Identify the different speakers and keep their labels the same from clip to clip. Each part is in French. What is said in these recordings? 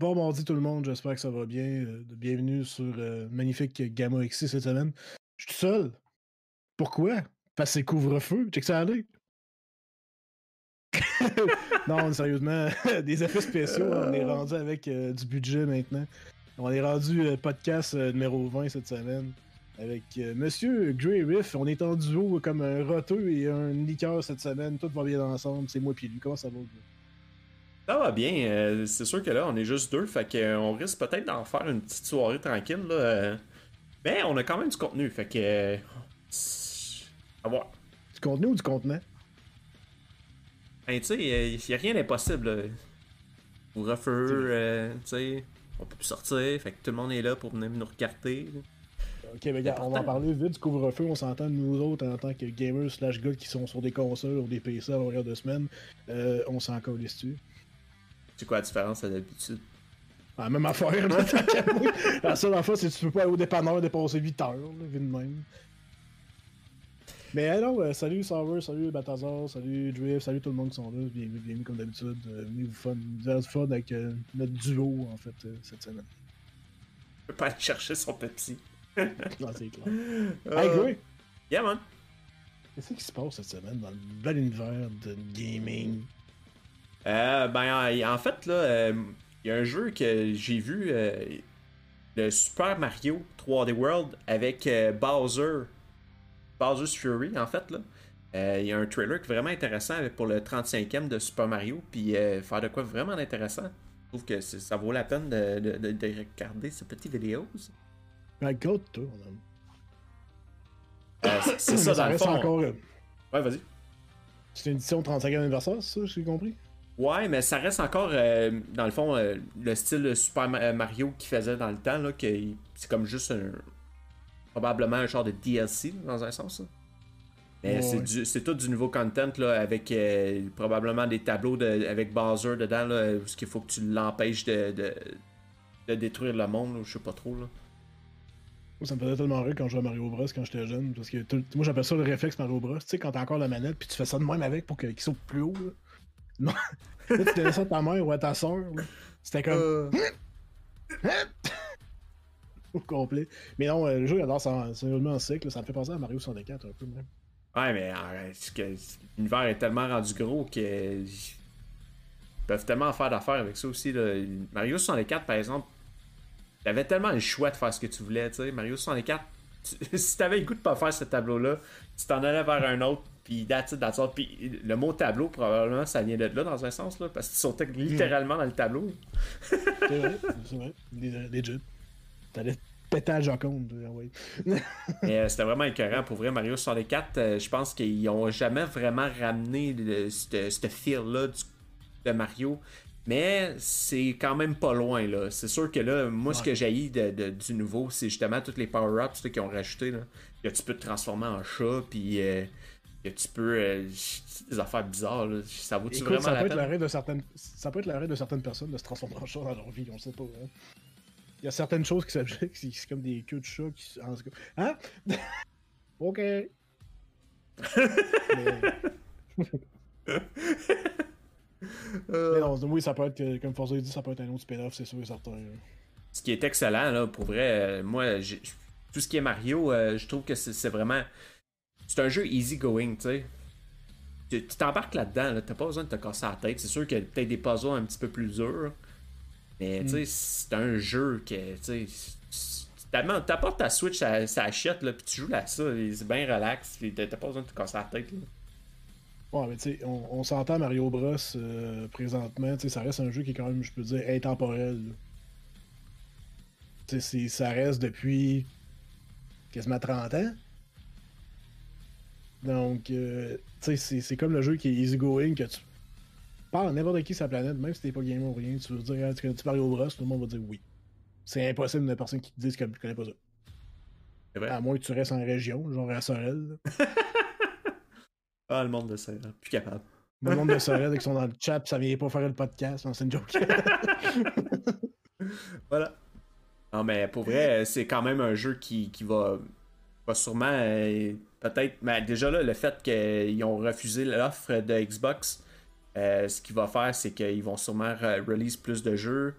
Speaker 1: Bon mardi tout le monde, j'espère que ça va bien. Euh, bienvenue sur euh, magnifique Gamma X cette semaine. Je suis tout seul. Pourquoi? Parce que c'est couvre-feu. Check ça aller. non, sérieusement, des effets spéciaux, on est rendu avec euh, du budget maintenant. On est rendu podcast numéro 20 cette semaine. Avec Monsieur Grey Riff, on est en duo comme un roteux et un liqueur cette semaine. Tout va bien ensemble. C'est moi puis lui. Comment ça va?
Speaker 2: Ça va bien. Euh, c'est sûr que là, on est juste deux. Fait qu'on risque peut-être d'en faire une petite soirée tranquille. Là. Euh. Mais on a quand même du contenu. Fait que. Euh, à voir.
Speaker 1: Du contenu ou du contenant?
Speaker 2: Ben, tu sais, il n'y a rien d'impossible. Pour refaire, tu sais, on peut plus sortir. Fait que tout le monde est là pour venir nous regarder.
Speaker 1: Ok, mais gars, on va en parler vite du couvre-feu. On s'entend, nous autres, en tant que gamers slash gars qui sont sur des consoles ou des PC à longueur de semaine, on s'en colle dessus.
Speaker 2: C'est quoi la différence à l'habitude?
Speaker 1: La même affaire, La seule affaire, c'est que tu peux pas aller au dépanneur dépenser 8 heures, là, vu de même. Mais alors, euh, salut Sauver, salut Batazar, salut Drift, salut tout le monde qui sont là. Bienvenue, bienvenue comme d'habitude. Euh, venez vous fun, vous fun avec euh, notre duo, en fait, cette semaine.
Speaker 2: Je peux pas aller chercher son Pepsi.
Speaker 1: non, c'est clair. Hey, Gray!
Speaker 2: Yeah, man!
Speaker 1: Qu'est-ce qui se passe cette semaine dans le bel univers de gaming?
Speaker 2: Euh, ben, en, fait, là, euh, il y a un jeu que j'ai vu, euh, le Super Mario 3D World avec Bowser, Bowser's Fury, en fait, là. Il y a un trailer qui est vraiment intéressant pour le 35e de Super Mario, puis faire de quoi vraiment intéressant. Je trouve que ça vaut la peine de, de, regarder ces petites vidéos.
Speaker 1: Ben, toi,
Speaker 2: c'est ça, dans le fond.
Speaker 1: Encore...
Speaker 2: Ouais, vas-y.
Speaker 1: C'est une édition 35e anniversaire, ça, j'ai compris?
Speaker 2: Ouais, mais ça reste encore, euh, dans le fond, euh, le style de Super euh, Mario qu'il faisait dans le temps, là, que c'est comme juste un, probablement un genre de DLC, dans un sens. Mais c'est tout du nouveau content, là, avec probablement des tableaux de, avec Bowser dedans, là, parce qu'il faut que tu l'empêches de, de, détruire le monde, je sais pas trop. Là.
Speaker 1: Ça me faisait tellement rire quand je jouais à Mario Bros quand j'étais jeune. Parce que moi j'appelle ça le réflexe Mario Bros. Tu sais, quand t'as encore la manette puis tu fais ça de même avec pour qu'il saute plus haut. Non. là, tu donnais ça à ta mère ou à ta soeur. C'était comme. Euh... Au complet. Mais non, euh, le jeu, j'adore ça. En cycle. Ça me fait penser à Mario 64 un peu même.
Speaker 2: Ouais, mais l'univers est tellement rendu gros que. Ils peuvent tellement faire d'affaires avec ça aussi. Là. Mario 64, par exemple, t'avais tellement le choix de faire ce que tu voulais. sais Mario 64, si t'avais le goût de pas faire ce tableau-là, tu t'en allais vers un autre puis that's it, that's Puis le mot tableau, probablement, ça vient d'être là dans un sens, là, parce qu'ils sont littéralement dans le tableau.
Speaker 1: c'est vrai, c'est vrai. Legit. T'allais péter à Joconde. Oui.
Speaker 2: Mais euh, c'était vraiment écœurant. Pour vrai, Mario 64, euh, je pense qu'ils ont jamais vraiment ramené ce feel-là de Mario. Mais c'est quand même pas loin, là. C'est sûr que là, moi, ce que j'ai de, du nouveau, c'est justement tous les power-ups qu'ils ont rajouté, là. Que tu peux te transformer en chat, puis... Euh, que tu peux. Euh, des affaires bizarres, là. ça vaut-tu vraiment
Speaker 1: ça
Speaker 2: la
Speaker 1: peut
Speaker 2: peine?
Speaker 1: Être de certaines, ça peut être l'arrêt de certaines personnes de se transformer en chat dans leur vie, on sait pas. Hein. Il y a certaines choses qui s'objectent, c'est comme des queues de chat qui. Hein? ok. Mais... Mais non, oui, ça peut être, comme Forza dit, ça peut être un autre spin-off, c'est sûr et certain.
Speaker 2: Ce qui est excellent, là, pour vrai, euh, moi, tout ce qui est Mario, euh, je trouve que c'est vraiment c'est un jeu easy going, tu sais. Tu t'embarques là-dedans, là, t'as pas besoin de te casser la tête. C'est sûr qu'il y a peut-être des puzzles un petit peu plus durs. Mais tu sais, mm. c'est un jeu que, tu sais, t'apportes ta Switch, ça, ça achète, là, puis tu joues là ça, c'est bien relax, puis t'as pas besoin de te casser la tête. Là.
Speaker 1: Ouais, mais tu sais, on, s'entend Mario Bros euh, présentement, tu sais, ça reste un jeu qui est quand même, je peux dire, intemporel. Tu sais, ça reste depuis quasiment 30 ans. Donc, euh, tu sais, c'est comme le jeu qui est easy-going, que tu parles à n'importe qui sur la planète, même si t'es pas gamer ou rien, tu veux dire, ah, tu connais Mario Bros, tout le monde va dire oui. C'est impossible de personne qui te dise que tu connais pas ça. Vrai. À moins que tu restes en région, genre à Sorel.
Speaker 2: ah, le monde de Sorel, plus capable.
Speaker 1: Le monde de Sorel, qui sont dans le chat, ça vient pas faire le podcast, c'est une joke.
Speaker 2: voilà. Non, mais pour vrai, c'est quand même un jeu qui, qui va, va sûrement euh, peut-être, mais déjà là, le fait qu'ils ont refusé l'offre de Xbox, euh, ce qu'il va faire, c'est qu'ils vont sûrement release plus de jeux.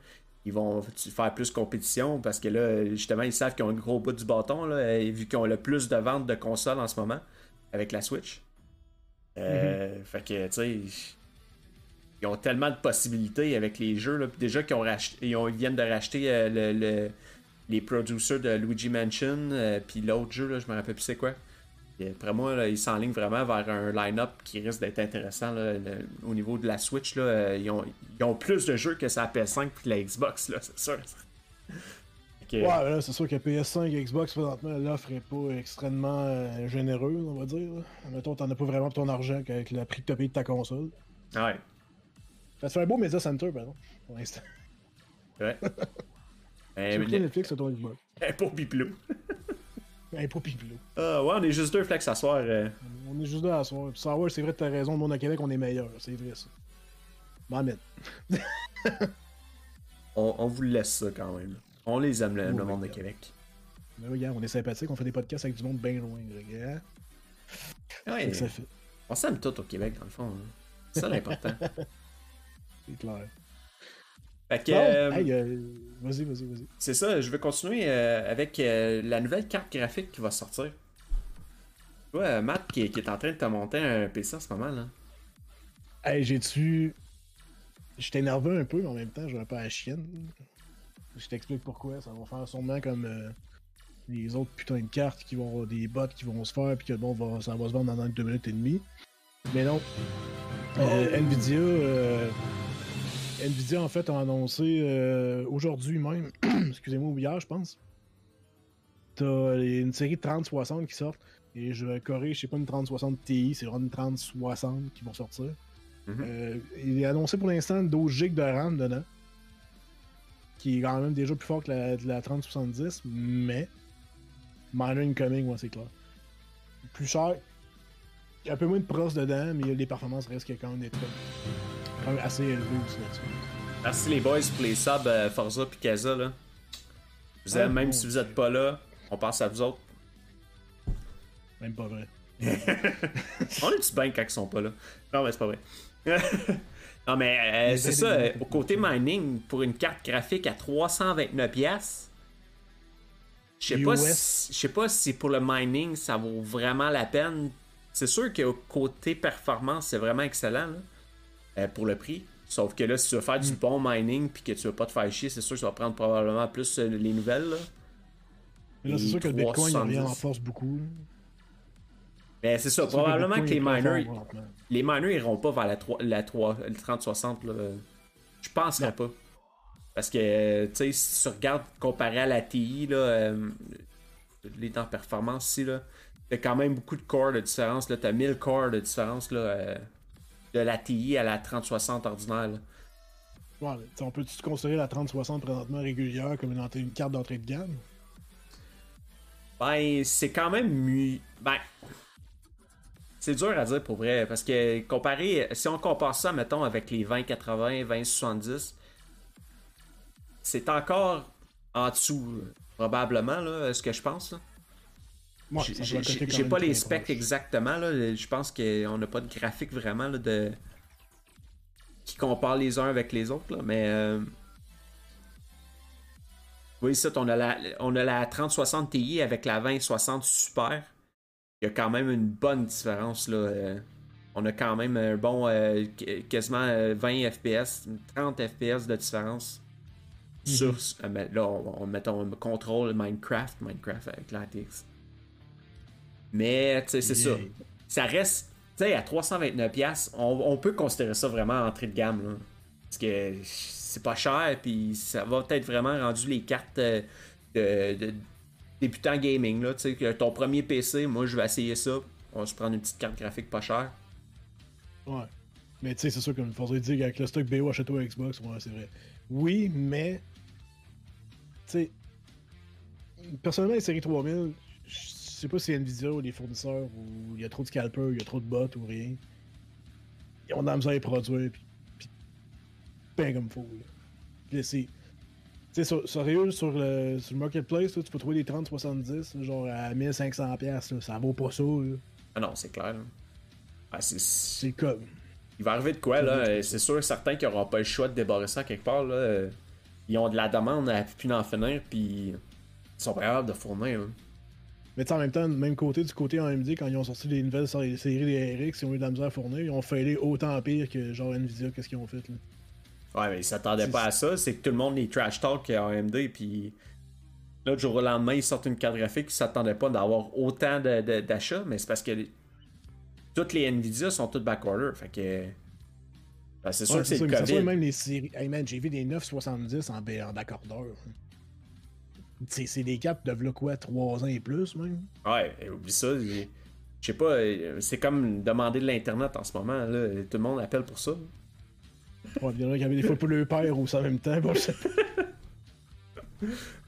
Speaker 2: ils vont faire plus compétition parce que là, justement, ils savent qu'ils ont un gros bout du bâton, là, vu qu'ils ont le plus de ventes de consoles en ce moment avec la Switch. Euh, Fait que, tu sais, ils ont tellement de possibilités avec les jeux. Là. Déjà qu'ils ont racheté, ils, viennent de racheter euh, le, les producers de Luigi Mansion, puis l'autre jeu, là, je me rappelle plus c'est quoi. Et après moi, là, ils s'enlignent vraiment vers un line-up qui risque d'être intéressant au niveau de la Switch. Là, euh, ils, ont, ils, ont, plus de jeux que sa PS5 et la Xbox, c'est sûr.
Speaker 1: Ouais, là, c'est sûr que PS5 et Xbox, présentement, l'offre est pas extrêmement euh, généreuse, on va dire. Mettons, t'en as pas vraiment pour ton argent avec le prix que t'as payé de ta console.
Speaker 2: Ouais.
Speaker 1: Ça fait un beau Media Center, par exemple, pour l'instant.
Speaker 2: Ouais.
Speaker 1: C'est Netflix, c'est ton Xbox?
Speaker 2: Pour Pipelou.
Speaker 1: Un pour Pipelou.
Speaker 2: Ah ouais, on est juste deux flex à soir. Euh.
Speaker 1: On est juste deux à soir. Puis savoir, c'est vrai, t'as raison, le monde à Québec, on est meilleur. C'est vrai, ça. Mohamed.
Speaker 2: on, on vous laisse ça quand même. On les aime, le, monde de Québec.
Speaker 1: Mais regarde, on est sympathique, on fait des podcasts avec du monde bien loin, regarde.
Speaker 2: Ouais, ça fait. On s'aime tout au Québec, dans le fond. Hein. C'est ça l'important.
Speaker 1: c'est clair.
Speaker 2: Fait que. Euh,
Speaker 1: euh, vas-y, vas-y, vas-y.
Speaker 2: C'est ça, je vais continuer euh, avec la nouvelle carte graphique qui va sortir. Tu vois, Matt qui, est en train de te monter un PC en ce moment, là.
Speaker 1: Hey, j'ai-tu. J'étais énervé un peu, mais en même temps, j'ai un peu à la chienne. Je t'explique pourquoi. Ça va faire sûrement comme les autres putains de cartes qui vont avoir des bots qui vont se faire, puis que bon, va, ça va se vendre dans deux minutes et demie. Mais non. Nvidia Nvidia, en fait, a annoncé euh, aujourd'hui même, excusez-moi, hier, je pense. T'as une série de 3060 qui sortent. Et je corrige, c'est pas une 3060 Ti, c'est vraiment une 3060 qui vont sortir. Mhm. Euh, il est annoncé pour l'instant 12 GB de RAM dedans. Qui est quand même déjà plus fort que la, la 3070, mais. Minor incoming, ouais, c'est clair. Plus cher. Il y a un peu moins de pros dedans, mais les performances restent quand même des trucs assez élevé aussi là-dessus.
Speaker 2: Merci les boys pour les subs euh, Forza et Kaza. Là. Vous aime, même si vous êtes pas là, on pense à vous autres.
Speaker 1: Même pas vrai.
Speaker 2: on est-tu bien quand ils sont pas là? Non, mais c'est pas vrai. non, mais euh, c'est ça. Euh, au côté mining, pour une carte graphique à 329$, je sais pas, si, je sais pas si pour le mining ça vaut vraiment la peine. C'est sûr qu'au côté performance, c'est vraiment excellent. Là. Euh, pour le prix. Sauf que là, si tu veux faire du hmm. bon mining puis que tu veux pas te faire chier, c'est sûr que ça va prendre probablement plus euh, les nouvelles. Là.
Speaker 1: Mais là, c'est sûr que le Bitcoin il revient en force beaucoup.
Speaker 2: Mais c'est ça, probablement que, les miners. les miners iront pas vers la, 3, la 3, le 3060. Là. Je penserais pas. Parce que, tu sais, si tu regardes comparé à la TI, là, euh, les temps de performance ici, là, t'as quand même beaucoup de corps de différence. Là, t'as 1000 corps de différence. Là, euh, de la TI à la 3060 ordinaire.
Speaker 1: Ouais, on peut-tu considérer la 3060 présentement régulière comme une, une carte d'entrée de gamme?
Speaker 2: Ben, c'est quand même. Ben. C'est dur à dire pour vrai, parce que comparé. Si on compare ça, mettons, avec les 2080, 2070, c'est encore en dessous, probablement, là, ce que je pense. Là. J'ai pas les specs exactement. Là. Je pense qu'on n'a pas de graphique vraiment de qui compare les uns avec les autres. Là. Mais euh... oui, ça, on a la, on a la 3060 Ti avec la 2060 Super. Il y a quand même une bonne différence. Là. Euh. On a quand même un bon euh, quasiment 20 FPS, 30 FPS de différence. Mhm. Sur, là, on, on contrôle Minecraft, Minecraft avec la. Mais, tu sais, c'est ça. Ça reste, tu sais, à 329$, on, on, peut considérer ça vraiment entrée de gamme, là. Parce que c'est pas cher, puis ça va peut-être vraiment rendu les cartes euh, de, de débutant gaming, là. Tu sais, ton premier PC, moi, je vais essayer ça. On va se prendre une petite carte graphique pas chère.
Speaker 1: Ouais. Mais tu sais, c'est sûr, comme il faudrait dire avec le stock BO achète à Xbox, ouais, c'est vrai. Oui, mais. Tu sais. Personnellement, les séries 3000, je sais pas si Nvidia ou les fournisseurs ou il y a trop de scalpers, il y a trop de bots ou rien. Ils ont dans à produire, puis, puis ben comme faut. Là. c'est. Tu sais, sérieux, sur le, sur le marketplace, tu peux trouver des 30-70, genre à 1500$, ça vaut pas ça. Là.
Speaker 2: Ah non, c'est clair. Ah,
Speaker 1: c'est comme.
Speaker 2: Il va arriver de quoi, là? C'est sûr, certains qui n'auront pas le choix de débarrasser ça quelque part, là. ils ont de la demande à plus d'en finir, puis ils sont pas capables de fournir. hein.
Speaker 1: Mais tu sais, en même temps, de même côté, du côté AMD, quand ils ont sorti les nouvelles séries des RX, ils ont eu de la misère à fournir, ils ont failli autant pire que genre Nvidia, qu'est-ce qu'ils ont fait là.
Speaker 2: Ouais, mais ils s'attendaient pas à ça. C'est que tout le monde les trash talk à AMD, puis là, du jour au lendemain, ils sortent une carte graphique, ils s'attendaient pas d'avoir autant d'achats, mais c'est parce que les- toutes les Nvidia sont toutes backorder. Fait que. Ben, c'est sûr
Speaker 1: Ouais,
Speaker 2: que c'est le COVID.
Speaker 1: même les séries. Hey man, j'ai vu des 970 en, en backordeur. C'est des cartes de là quoi, 3 ans et plus même.
Speaker 2: Ouais, oublie ça. Je sais pas, euh, c'est comme demander de l'internet en ce moment. Là. Tout le monde appelle pour ça.
Speaker 1: Ouais, il y en a qui avaient des fois pour le père ou ça en même temps. Bon, je sais pas.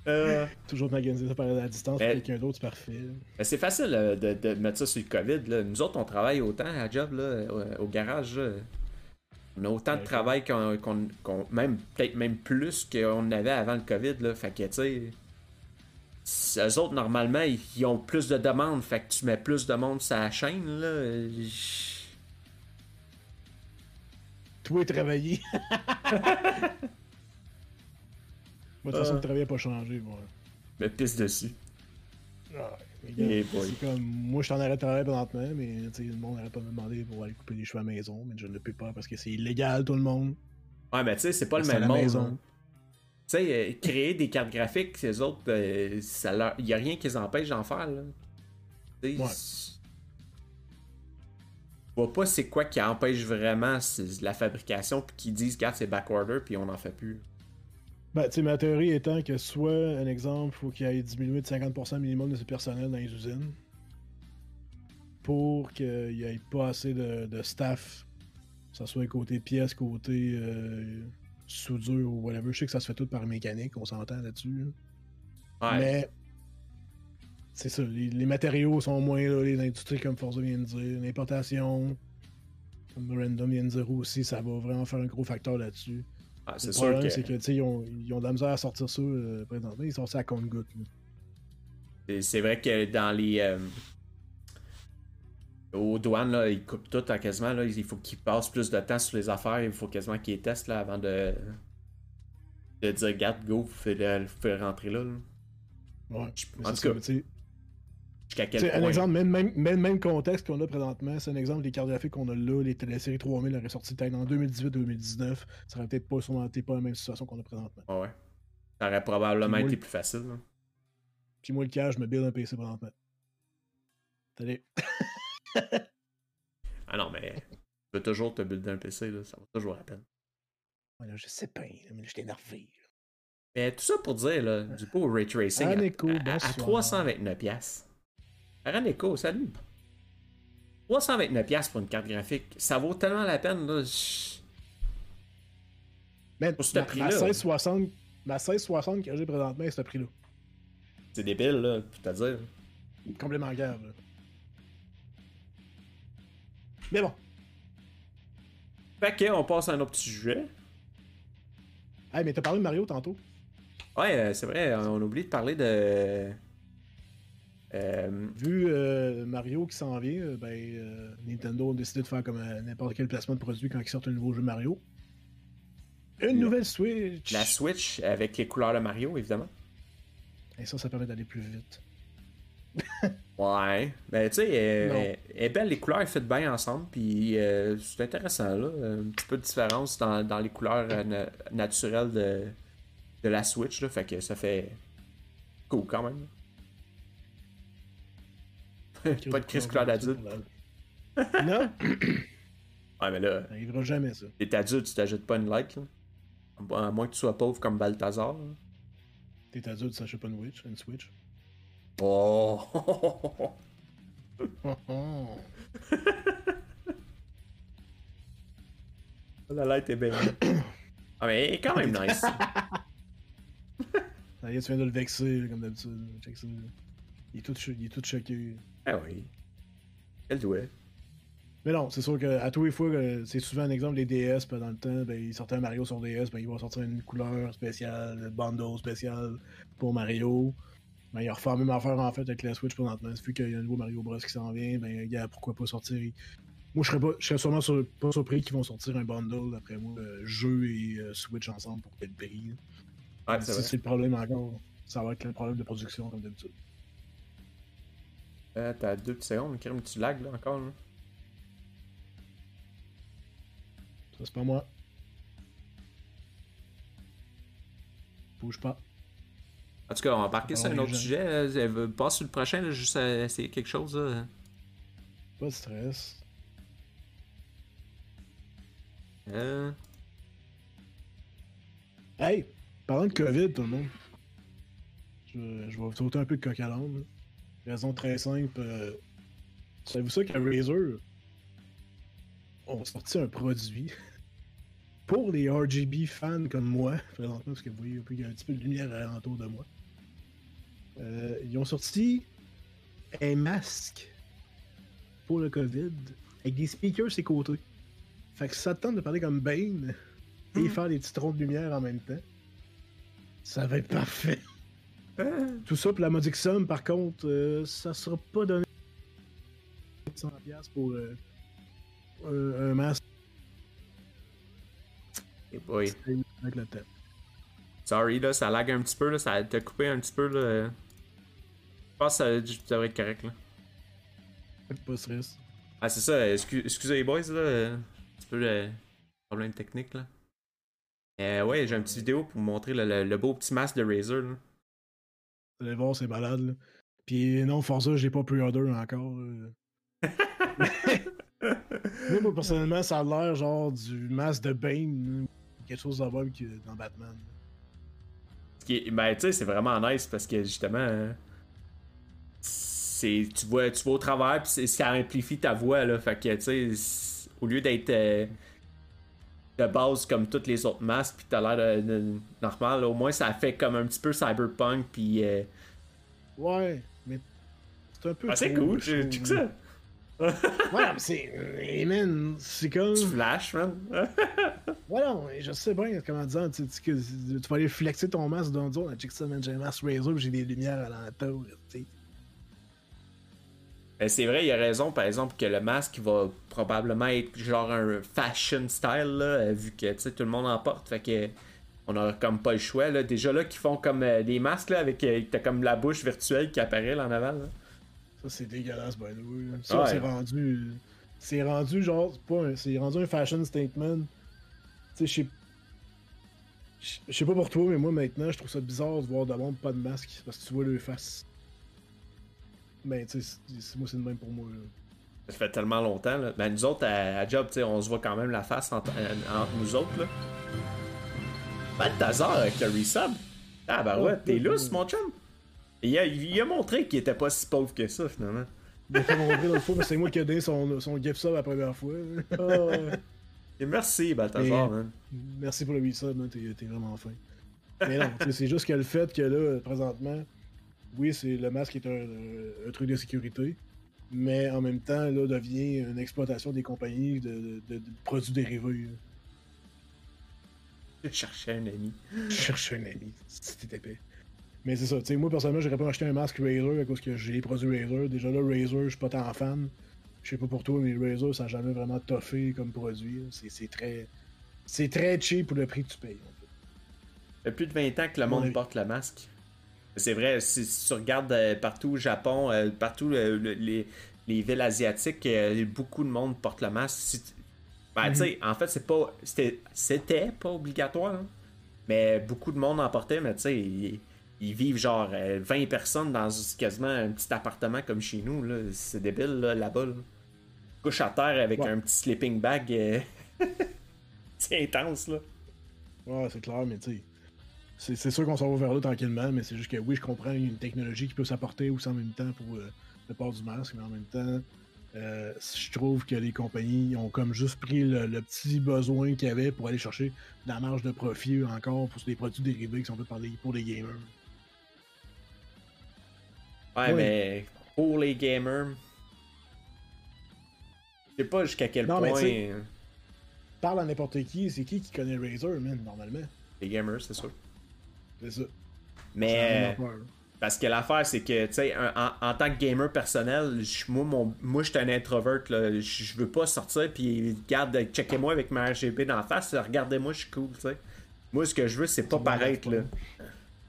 Speaker 2: Euh,
Speaker 1: Toujours organiser ça par la distance pour quelqu'un d'autre, c'est parfait.
Speaker 2: Ben, c'est facile euh, de, de mettre ça sur le COVID. Là. Nous autres, on travaille autant à job, là, au, au garage. là. On a autant de travail qu'on, même peut-être même plus qu'on avait avant le COVID. Là. Fait que, tu sais, eux autres, normalement, ils, ont plus de demandes. Fait que tu mets plus de monde sur la chaîne. Là. j-
Speaker 1: Toi, travailler. Moi, de toute façon, le travail n'a pas changé. Moi.
Speaker 2: me pisse dessus.
Speaker 1: Ah, mais c'est comme, moi, je suis en arrêt de travail présentement, mais tu sais, le monde n'arrête pas de me demander pour aller couper les cheveux à la maison, mais je ne le peux pas parce que c'est illégal, tout le monde.
Speaker 2: Ouais, mais tu sais, c'est pas le même monde.
Speaker 1: maison.
Speaker 2: hein. Tu sais, euh, créer des cartes graphiques, ces autres, euh, ça leur... y a rien qui les empêche d'en faire. Là.
Speaker 1: Ouais.
Speaker 2: Je vois pas c'est quoi qui empêche vraiment la fabrication, puis qui disent, regarde, c'est backorder, puis on n'en fait plus.
Speaker 1: Ben, tu sais, ma théorie étant que soit, un exemple, faut qu'il y ait diminué de 50% minimum de ce personnel dans les usines pour qu'il n'y ait pas assez de, de staff, que ce soit côté pièces, côté euh, soudure ou whatever. Je sais que ça se fait tout par mécanique, on s'entend là-dessus. là.
Speaker 2: Ouais.
Speaker 1: Mais c'est ça, les, les matériaux sont moins là, les industries comme Forza vient de dire, l'importation, comme Random vient de dire aussi, ça va vraiment faire un gros facteur là-dessus.
Speaker 2: Ah, c'est sûr que
Speaker 1: c'est que, ils ont, ils ont de la misère à sortir ça euh, présentement. Ils sont ça à compte-goutte.
Speaker 2: c'est vrai que dans les. euh, Aux douanes, là, ils coupent tout hein, quasiment. Là. Il faut qu'ils passent plus de temps sur les affaires. Il faut quasiment qu'ils testent là, avant de. de dire, regarde, go, vous faites, vous faites rentrer là. là.
Speaker 1: Ouais.
Speaker 2: Je- en
Speaker 1: c'est
Speaker 2: tout cas, Jusqu'à quel
Speaker 1: un exemple, même, même, même, même contexte qu'on a présentement, c'est un exemple des cartes graphiques qu'on a là. Les téléséries 3000 auraient sorti peut-être en 2018-2019. Ça aurait peut-être pas, sûrement été pas la même situation qu'on a présentement.
Speaker 2: Ah ouais. Ça aurait probablement
Speaker 1: moi,
Speaker 2: été plus facile. là.
Speaker 1: Puis moi, le cas, je me build un PC présentement. Salut.
Speaker 2: Ah non, mais tu peux toujours te builder un PC, là, ça vaut toujours la peine.
Speaker 1: Ouais, là, je sais pas, mais je suis énervé. là.
Speaker 2: Mais tout ça pour dire, là, du beau ray tracing à- à, à,
Speaker 1: bonsoir.
Speaker 2: 329$. piastres. Aneco, salut. 329$ piastres pour une carte graphique, ça vaut tellement la peine. Là.
Speaker 1: Man,
Speaker 2: Pour ce
Speaker 1: ma,
Speaker 2: prix-là.
Speaker 1: ma 1660, ma 1660 que j'ai présentement est ce prix-là.
Speaker 2: C'est débile, là, pour te dire.
Speaker 1: Complètement grave. là. Mais bon.
Speaker 2: Fait que, on passe à un autre petit sujet.
Speaker 1: Hey, mais t'as parlé de Mario tantôt.
Speaker 2: Ouais, euh, c'est vrai, on a oublié de parler de. Euh,
Speaker 1: Vu euh, Mario qui s'en vient, ben, euh, Nintendo a décidé de faire comme n'importe quel placement de produit quand ils sortent un nouveau jeu Mario. Une nouvelle Switch.
Speaker 2: la Switch avec les couleurs de Mario, évidemment.
Speaker 1: Et ça, ça permet d'aller plus vite.
Speaker 2: Ouais, mais tu sais, euh, elle est belle, les couleurs elles fit bien ensemble, puis euh, c'est intéressant là, un petit peu de différence dans, dans les couleurs euh, na- naturelles de, de la Switch là, fait que ça fait cool quand même. Pas de crise couleur d'adulte.
Speaker 1: Non,
Speaker 2: Ouais, mais là,
Speaker 1: ça arrivera jamais ça.
Speaker 2: t'es adulte, tu t'ajoutes pas une light là. À moins que tu sois pauvre comme Balthazar.
Speaker 1: T'es adulte, ça pas une Switch. Une Switch.
Speaker 2: Oh!
Speaker 1: Oh, oh.
Speaker 2: la light est bien. Ah, mais elle est quand même nice.
Speaker 1: Ça y est, tu viens de le vexer, comme d'habitude. Check ça. Il est tout, cho- il est tout choqué.
Speaker 2: ah oui. Elle doit.
Speaker 1: Mais non, c'est sûr qu'à tous les fois, euh, c'est souvent un exemple des DS, puis dans le temps, ben, ils sortaient un Mario sur DS, ben, ils vont sortir une couleur spéciale, un bundle spécial pour Mario. Ben, ils refont la même affaire en fait avec la Switch présentement. Vu qu'il y a un nouveau Mario Bros qui s'en vient, ben, gars, pourquoi pas sortir. Moi, je serais, pas, je serais sûrement sur- pas surpris qu'ils vont sortir un bundle, d'après moi, euh, jeu et euh, Switch ensemble pour quel prix.
Speaker 2: Ouais,
Speaker 1: si
Speaker 2: c'est
Speaker 1: le problème encore, ça va être le problème de production comme d'habitude.
Speaker 2: Euh, T'as deux petites secondes, Krim, tu lag là encore. Là.
Speaker 1: Ça, c'est pas moi. Bouge pas.
Speaker 2: En tout cas, on va embarquer sur un autre
Speaker 1: gens.
Speaker 2: sujet. euh, Elle veut- Passe sur le prochain, là, juste à essayer quelque chose. là.
Speaker 1: Pas de stress.
Speaker 2: Euh,
Speaker 1: Hey! Parlant de COVID, tout le monde. Je, je vais sauter un peu de coq à l'âne. là. Raison très simple. euh, Savez-vous ça que Razer ont sorti un produit pour les RGB fans comme moi, présentement, parce que vous voyez qu'il y a un petit peu de lumière alentour de moi. Euh, ils ont sorti un masque pour le COVID avec des speakers ses côtés. Fait que ça te tente de parler comme Bane et faire des petits troncs de lumière en même temps. Ça va être parfait.
Speaker 2: euh,
Speaker 1: Tout ça pour la modique somme, par contre, euh, ça sera pas donné 100$ pour euh, un, un masque
Speaker 2: eh boy.
Speaker 1: avec le temps.
Speaker 2: Sorry, là, ça lag un petit peu. Là, ça t'a coupé un petit peu. Là. Je pense que ça devrait être correct. Là.
Speaker 1: Pas stress.
Speaker 2: Ah, c'est ça. excu- excusez les boys. Là, euh, un petit peu de problème technique. Là. Euh, ouais, j'ai une petite vidéo pour vous montrer le, le- le beau petit masque de Razer. Là.
Speaker 1: Vous allez voir, c'est malade. Là. Puis non, Forza, j'ai pas pre-order encore. là. Moi, moi, personnellement, ça a l'air genre du masque de Bane. Quelque chose de même que dans Batman.
Speaker 2: Ben, tu sais, c'est vraiment nice parce que justement, c'est, tu vois, tu vois au travers, puis ça amplifie ta voix, là. Fait que, tu sais, au lieu d'être euh, de base comme toutes les autres masques, puis t'as l'air normal, là, au moins ça fait comme un petit peu cyberpunk, puis. euh,
Speaker 1: Ouais, mais c'est un peu.
Speaker 2: Ah, c'est cool,
Speaker 1: je
Speaker 2: ça?
Speaker 1: Ouais, mais c'est. Hey, man, c'est comme.
Speaker 2: Tu flash, man.
Speaker 1: Ouais, non, je sais bien comment dire. Tu, tu, vas aller flexer ton masque dans le dos. Check ça, man, j'ai un masque j'ai des lumières à l'entour. tu sais.
Speaker 2: Ben, c'est vrai, il a raison, par exemple, que le masque va probablement être genre un fashion style, là, euh, vu que tu sais, tout le monde en porte. Fait que on a comme pas le choix. Là. Déjà là, qui font comme euh, des masques là, avec euh, t'as comme la bouche virtuelle qui apparaît là, en avant.
Speaker 1: Ça, c'est dégueulasse, by the way. Ça,
Speaker 2: Ouais.
Speaker 1: c'est rendu. C'est rendu genre. C'est pas un- C'est rendu un fashion statement. Tu sais, je sais. Je je sais pas pour toi, mais moi maintenant, je trouve ça bizarre de voir de monde pas de masque parce que tu vois le face. Ben, tu sais, moi, c'est le même pour moi. Là.
Speaker 2: Ça fait tellement longtemps. Là. Ben, nous autres, à, à Job, tu sais, on se voit quand même la face entre, entre nous autres. Là. Balthazar avec le resub. Ah, ben ouais, t'es lousse, mon chum. Il a, il a montré qu'il était pas si pauvre que ça, finalement.
Speaker 1: Il a fait montrer l'autre fois, mais c'est moi qui ai donné son, son gift sub la première fois. Ah,
Speaker 2: Et merci, Balthazar, man.
Speaker 1: Merci pour le resub, man, t'es t'es vraiment fin. Mais non, c'est juste que le fait que là, présentement, oui, c'est le masque est un, un truc de sécurité, mais en même temps, là, devient une exploitation des compagnies de, de- de- de produits dérivés. là.
Speaker 2: Je cherchais un ami.
Speaker 1: Je cherche un ami, c'était épais. Mais c'est ça, tu sais, moi personnellement, j'aurais pas acheté un masque Razer à cause que j'ai les produits Razer. Déjà là, Razer, je suis pas tant fan. Je sais pas pour toi, mais Razer, ça a jamais vraiment toffé comme produit. C'est très. C'est très cheap pour le prix que tu payes. en fait.
Speaker 2: Ça fait plus de 20 ans que le
Speaker 1: Mon
Speaker 2: monde porte le masque. C'est vrai, si, si tu regardes euh, partout au Japon, euh, partout euh, le- les, les villes asiatiques, beaucoup de monde porte le masque. Si Ben, tu sais, en fait, c'est pas. C'était, c'était pas obligatoire, hein. mais beaucoup de monde en portait, mais tu sais, ils, vivent genre euh, 20 personnes dans quasiment un petit appartement comme chez nous. Là. C'est débile, là, là-bas. Là. Couche à terre avec
Speaker 1: Ouais.
Speaker 2: un petit sleeping bag. euh, c'est intense, là.
Speaker 1: Ouais, c'est clair, mais tu sais. C'est c'est sûr qu'on s'en va vers là tranquillement, mais c'est juste que oui, je comprends, il y a une technologie qui peut s'apporter aussi en même temps pour euh, le port du masque, mais en même temps, euh, je trouve que les compagnies ont comme juste pris le, le petit besoin qu'il y avait pour aller chercher de la marge de profit encore pour des produits dérivés qui sont faits par pour les gamers.
Speaker 2: Ouais,
Speaker 1: Oui.
Speaker 2: mais pour les gamers, je sais pas jusqu'à quel
Speaker 1: Non,
Speaker 2: point
Speaker 1: Parle à n'importe qui, c'est qui qui connaît Razer, man, normalement?
Speaker 2: les gamers, c'est sûr.
Speaker 1: C'est ça.
Speaker 2: Mais parce que l'affaire, c'est que, tu sais, en, en tant que gamer personnel, moi, mon, moi, je suis un introvert, là. Je veux pas sortir, puis garde, checkez-moi avec ma RGB dans la face, regardez-moi, je suis cool, tu sais. Moi, ce que je veux, c'est pas paraître, là.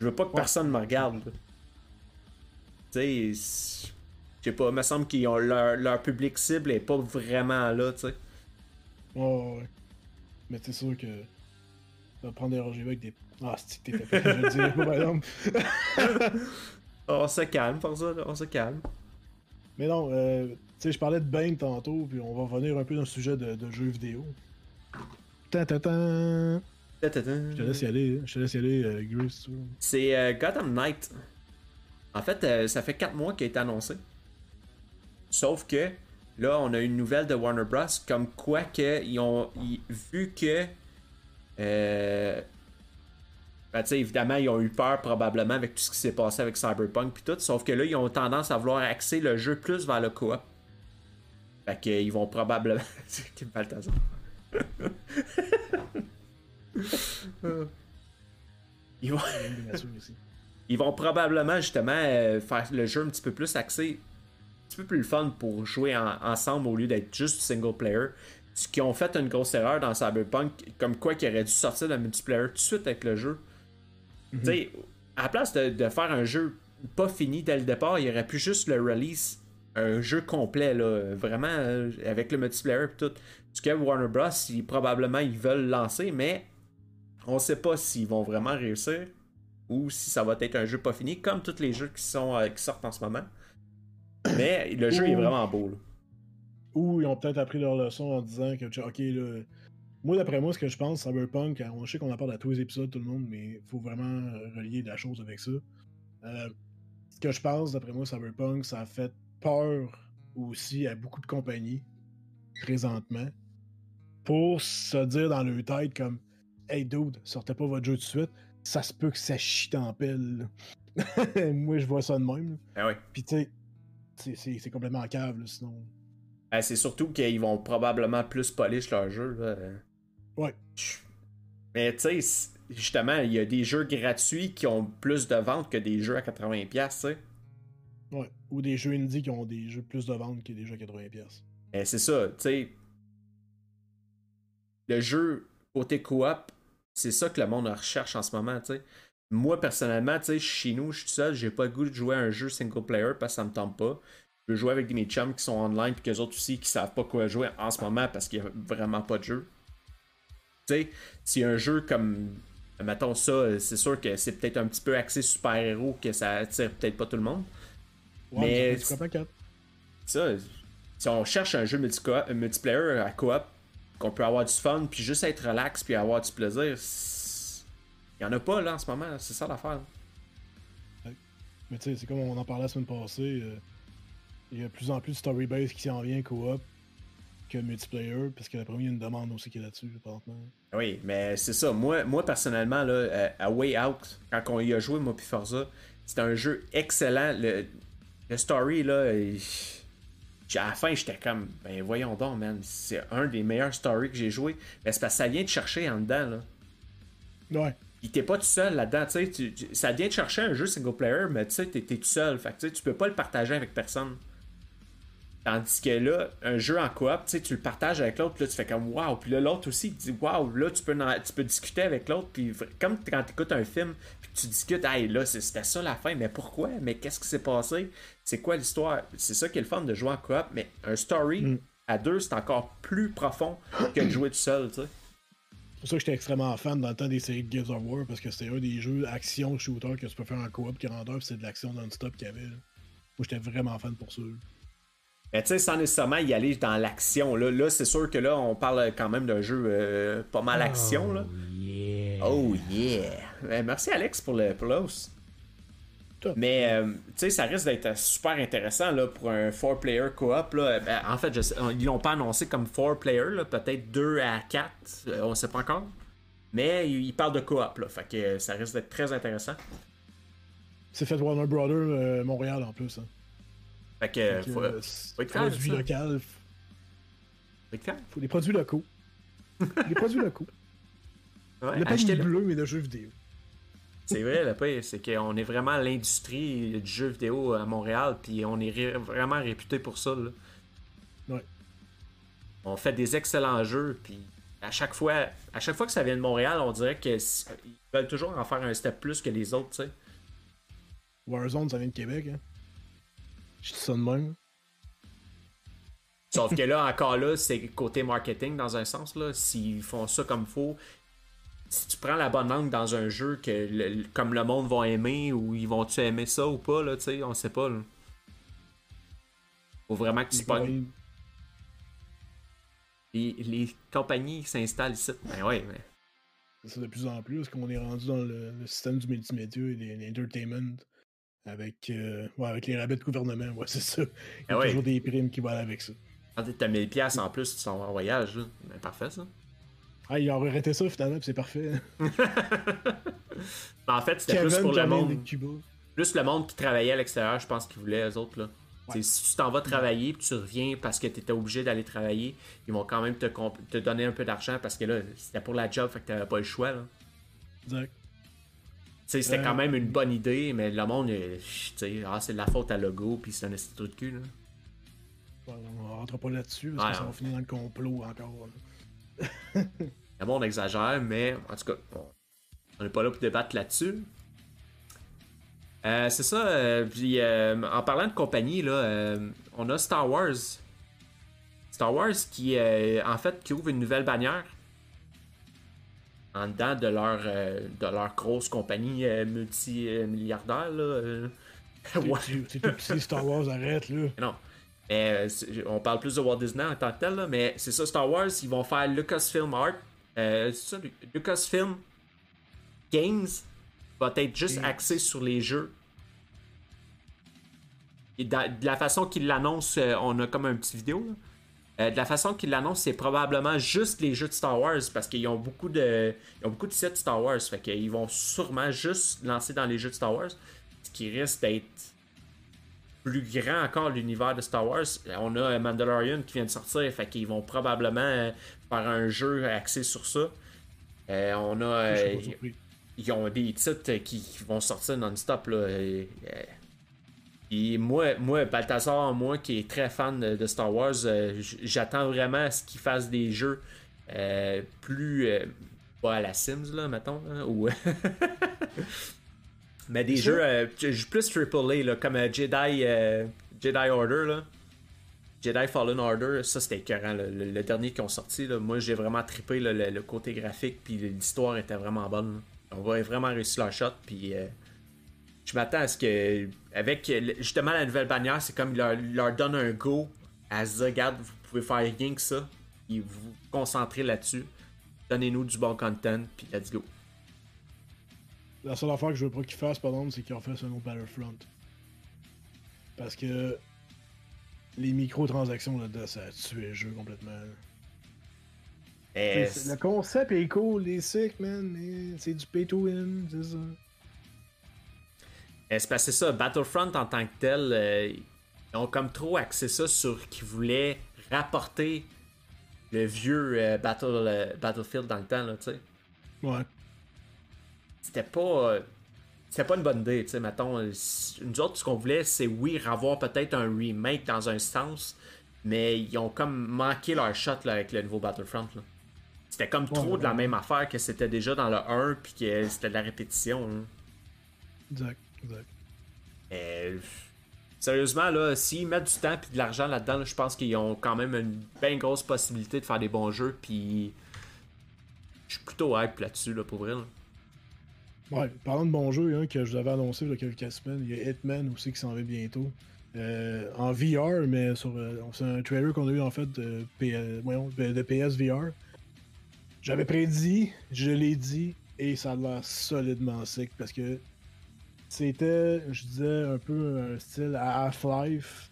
Speaker 2: Je veux pas que personne me regarde. Tu sais, je sais pas, il me semble qu'ils ont leur, leur, public cible est pas vraiment là, tu sais.
Speaker 1: Ouais, ouais. Mais c'est sûr que. Vas prendre des RGB avec des. Ah, c'est que t'es je dirais pas, par exemple.
Speaker 2: on se calme, pour ça, on se calme.
Speaker 1: Mais non, euh, tu sais, je parlais de Bane tantôt, puis on va revenir un peu dans le sujet de, de jeux vidéo. Ta ta ta. Je te laisse y aller, je te laisse y aller, euh, Grace.
Speaker 2: C'est euh, Gotham Knight. En fait, euh, ça fait 4 mois qu'il a été annoncé. Sauf que là, on a une nouvelle de Warner Bros. comme quoi que ils ont vu que. Euh, ben, évidemment, ils ont eu peur probablement avec tout ce qui s'est passé avec Cyberpunk puis tout. Sauf que là, ils ont tendance à vouloir axer le jeu plus vers le coop. Fait qu'ils vont probablement. Quel Balthazar. ils vont. Ils vont probablement justement euh, faire le jeu un petit peu plus axé petit peu plus fun pour jouer ensemble au lieu d'être juste single player. Ce qui ont fait une grosse erreur dans Cyberpunk, comme quoi qui aurait dû sortir le multiplayer tout de suite avec le jeu. Mhm. Tu sais, à la place de, faire un jeu pas fini dès le départ, il aurait pu juste le release un jeu complet, là, vraiment, euh, avec le multiplayer et tout. Ce que Warner Bros, ils, probablement, ils veulent lancer, mais on sait pas s'ils vont vraiment réussir ou si ça va être un jeu pas fini, comme tous les jeux qui, sont, euh, qui sortent en ce moment. Mais le jeu est vraiment beau. Là.
Speaker 1: Ou ils ont peut-être appris leur leçon en disant que, ok, là, moi d'après moi, ce que je pense, Cyberpunk, on sait qu'on en parle à tous les épisodes, tout le monde, mais il faut vraiment relier la chose avec ça. Euh, ce que je pense, d'après moi, Cyberpunk, ça a fait peur aussi à beaucoup de compagnies présentement pour se dire dans leur tête comme Hey dude, sortez pas votre jeu tout de suite, ça se peut que ça chie en pelle. moi je vois ça de même.
Speaker 2: Ah.
Speaker 1: Puis tu sais, c'est complètement cave, là, sinon.
Speaker 2: Ben, c'est surtout qu'ils vont probablement plus polish leur jeu. Là.
Speaker 1: Ouais.
Speaker 2: Mais tu sais, justement, il y a des jeux gratuits qui ont plus de ventes que des jeux à 80$, tu sais.
Speaker 1: Ouais. Ou des jeux indie qui ont des jeux plus de ventes que des jeux à 80$.
Speaker 2: Ben, c'est ça, tu sais. Le jeu côté coop, c'est ça que le monde recherche en ce moment, tu sais moi, personnellement, tu sais, chez nous, je suis seul, j'ai pas le goût de jouer à un jeu single player parce que ça me tente pas. Je veux jouer avec mes chums qui sont online puis qu'eux autres aussi qui savent pas quoi jouer en ce moment parce qu'il y a vraiment pas de jeu. Tu sais, si un jeu comme. Mettons ça, c'est sûr que c'est peut-être un petit peu axé super-héros que ça attire peut-être pas tout le monde. mais. Ça, si on cherche un jeu multiplayer à coop, qu'on peut avoir du fun puis juste être relax puis avoir du plaisir, il n'y en a pas là en ce moment, c'est ça l'affaire.
Speaker 1: Mais tu sais, c'est comme on en parlait la semaine passée. Euh, il y a de plus en plus de story base qui s'en vient co-op que multiplayer, parce que la première, il y a une demande aussi qui est là-dessus, apparemment.
Speaker 2: Oui, mais c'est ça. Moi, moi personnellement, là, euh, à Way Out, quand on y a joué, moi puis Forza, c'était un jeu excellent. Le, le story, là, à la fin, j'étais comme, ben voyons donc, man, c'est un des meilleurs stories que j'ai joué. Mais c'est parce que ça vient de chercher en dedans, là.
Speaker 1: Ouais.
Speaker 2: Pis t'es pas tout seul là-dedans, tu sais, ça vient de chercher un jeu single player, mais tu sais, t'es, tout seul, fait que tu peux pas le partager avec personne. Tandis que là, un jeu en coop, tu sais, tu le partages avec l'autre, là, tu fais comme waouh, puis là, l'autre aussi, il dit waouh, là, tu peux, tu peux discuter avec l'autre, puis comme quand tu écoutes un film, tu discutes, hey, là, c'était ça la fin, mais pourquoi, mais qu'est-ce qui s'est passé, c'est quoi l'histoire, c'est ça qui est le fun de jouer en coop, mais un story mm. à deux, c'est encore plus profond que de jouer tout seul, tu sais.
Speaker 1: C'est pour ça que j'étais extrêmement fan dans le temps des séries de Gears of War, parce que c'était un des jeux action shooter que tu peux faire en coop qui rendeur, puis c'est de l'action non-stop qu'il y avait. Moi, j'étais vraiment fan pour ça.
Speaker 2: Mais tu sais, sans nécessairement y aller dans l'action. Là, là c'est sûr que là, on parle quand même d'un jeu euh, pas mal action.
Speaker 1: Oh
Speaker 2: là.
Speaker 1: yeah!
Speaker 2: Oh yeah! Ben, merci Alex pour le plus. Mais euh, tu sais, ça risque d'être super intéressant là, pour un 4-player co-op. Ben, en fait, je ils l'ont pas annoncé comme 4-player, peut-être 2 à 4, euh, on sait pas encore. Mais ils parlent de co-op, là, fait que ça risque d'être très intéressant.
Speaker 1: C'est fait Warner Brothers euh, Montréal en plus. Hein.
Speaker 2: Fait que, faut, faut,
Speaker 1: être Produits locaux. Faut des produits locaux. des produits locaux. Ouais, le pas bleu, mais de jeux vidéo.
Speaker 2: C'est vrai, le c'est qu'on est vraiment l'industrie du jeu vidéo à Montréal, puis on est vraiment réputé pour ça. Là.
Speaker 1: Ouais.
Speaker 2: On fait des excellents jeux, puis à chaque fois, à chaque fois que ça vient de Montréal, on dirait qu'ils veulent toujours en faire un step plus que les autres, tu sais.
Speaker 1: Warzone, ça vient de Québec, hein. Je dis ça de même.
Speaker 2: Sauf que là, encore là, c'est côté marketing dans un sens, là. S'ils font ça comme faut, si tu prends la bonne langue dans un jeu que comme le monde va aimer ou ils vont-tu aimer ça ou pas, là, tu sais, on sait pas, là. Faut vraiment que tu pognes. Les, les compagnies s'installent ici. Ben ouais, mais.
Speaker 1: C'est ça de plus en plus, parce qu'on est rendu dans le, système du multimédia et l'entertainment avec, euh, ouais, avec les rabais de gouvernement. Ouais, c'est ça. Il y a ben toujours des primes qui vont aller avec ça.
Speaker 2: Quand t'as 1000$ en plus, tu t'en en voyage, là. Ben, parfait, ça.
Speaker 1: Ah, il aurait arrêté ça finalement, c'est parfait.
Speaker 2: en fait, c'était plus pour le monde. Plus le monde qui travaillait à l'extérieur, je pense qu'ils voulaient, eux autres, là. Si tu t'en vas travailler puis tu reviens parce que tu étais obligé d'aller travailler, ils vont quand même te, te donner un peu d'argent parce que là, c'était pour la job, fait que t'avais pas le choix. Là.
Speaker 1: Exact.
Speaker 2: C'était quand même une bonne idée, mais le monde, ah, c'est de la faute à Logo, puis c'est un institut de cul. Là.
Speaker 1: on rentre pas là-dessus, parce que ça va finir dans le complot encore.
Speaker 2: le monde exagère, mais en tout cas, on n'est pas là pour débattre là-dessus. Euh, c'est ça. Euh, puis, euh, en parlant de compagnie, là, on a Star Wars. Star Wars qui, en fait, qui ouvre une nouvelle bannière en dedans de leur, de leur grosse compagnie multimilliardaire. Là.
Speaker 1: C'est tout petit, Star Wars, arrête là.
Speaker 2: Non. On parle plus de Walt Disney en tant que tel, là, mais c'est ça, Star Wars, ils vont faire Lucasfilm Art. c'est ça, Lucasfilm Games va être juste axé sur les jeux. Et de, la façon qu'il l'annonce, euh, on a comme un petit vidéo. Euh, de la façon qu'il l'annonce, c'est probablement juste les jeux de Star Wars parce qu'ils ont beaucoup de ils ont beaucoup de sites Star Wars. Fait qu'ils vont sûrement juste lancer dans les jeux de Star Wars. Ce qui risque d'être plus grand encore l'univers de Star Wars. On a Mandalorian qui vient de sortir. Fait qu'ils vont probablement euh, faire un jeu axé sur ça. on a ils ont des titres qui, vont sortir non-stop. Là. Et, moi, moi, Balthazar, moi qui est très fan de, Star Wars, euh, j'attends vraiment à ce qu'ils fassent des jeux euh, plus. Euh, pas à la Sims, là, mettons. ou... Mais des jeux plus AAA, là, comme Jedi, Jedi Order. Là. Jedi Fallen Order, ça c'était écœurant. Le, dernier qui ont sorti, là, moi j'ai vraiment trippé le, côté graphique, puis l'histoire était vraiment bonne. On va vraiment réussir leur shot. Puis euh, je m'attends à ce que, avec justement la nouvelle bannière, c'est comme il leur, donne un go à se dire, regarde, vous pouvez faire rien que ça. Et vous vous concentrez là-dessus. Donnez-nous du bon content, puis let's go.
Speaker 1: La seule affaire que je veux pas qu'ils fassent, par exemple, c'est qu'ils refassent un autre Battlefront. Parce que les microtransactions là-dedans, ça a tué le jeu complètement. Le concept est cool, les sick, man. C'est du pay to win, c'est ça.
Speaker 2: C'est parce que ça, Battlefront en tant que tel, euh, ils ont comme trop axé ça sur qu'ils voulaient rapporter le vieux euh, Battle, euh, Battlefield dans le temps, là, tu sais.
Speaker 1: Ouais.
Speaker 2: C'était pas. C'était pas une bonne idée, tu sais, mettons. Nous autres, ce qu'on voulait, c'est oui, avoir peut-être un remake dans un sens, mais ils ont comme manqué leur shot là, avec le nouveau Battlefront. Là. C'était comme trop de la même affaire que c'était déjà dans le 1 puis que c'était de la répétition. Hein.
Speaker 1: Exact, exact.
Speaker 2: Euh, sérieusement, là, s'ils mettent du temps et de l'argent là-dedans, je pense qu'ils ont quand même une bien grosse possibilité de faire des bons jeux. Puis je suis plutôt hype là-dessus, là, pour vrai.
Speaker 1: Ouais, parlant de bons jeux hein, que je vous avais annoncé il y a quelques semaines, il y a Hitman aussi qui s'en va bientôt. Euh, en VR, mais sur euh, c'est un trailer qu'on a eu en fait de, de PSVR. J'avais prédit, je l'ai dit, et ça a l'air solidement sec parce que c'était, je disais, un peu un style à Half-Life.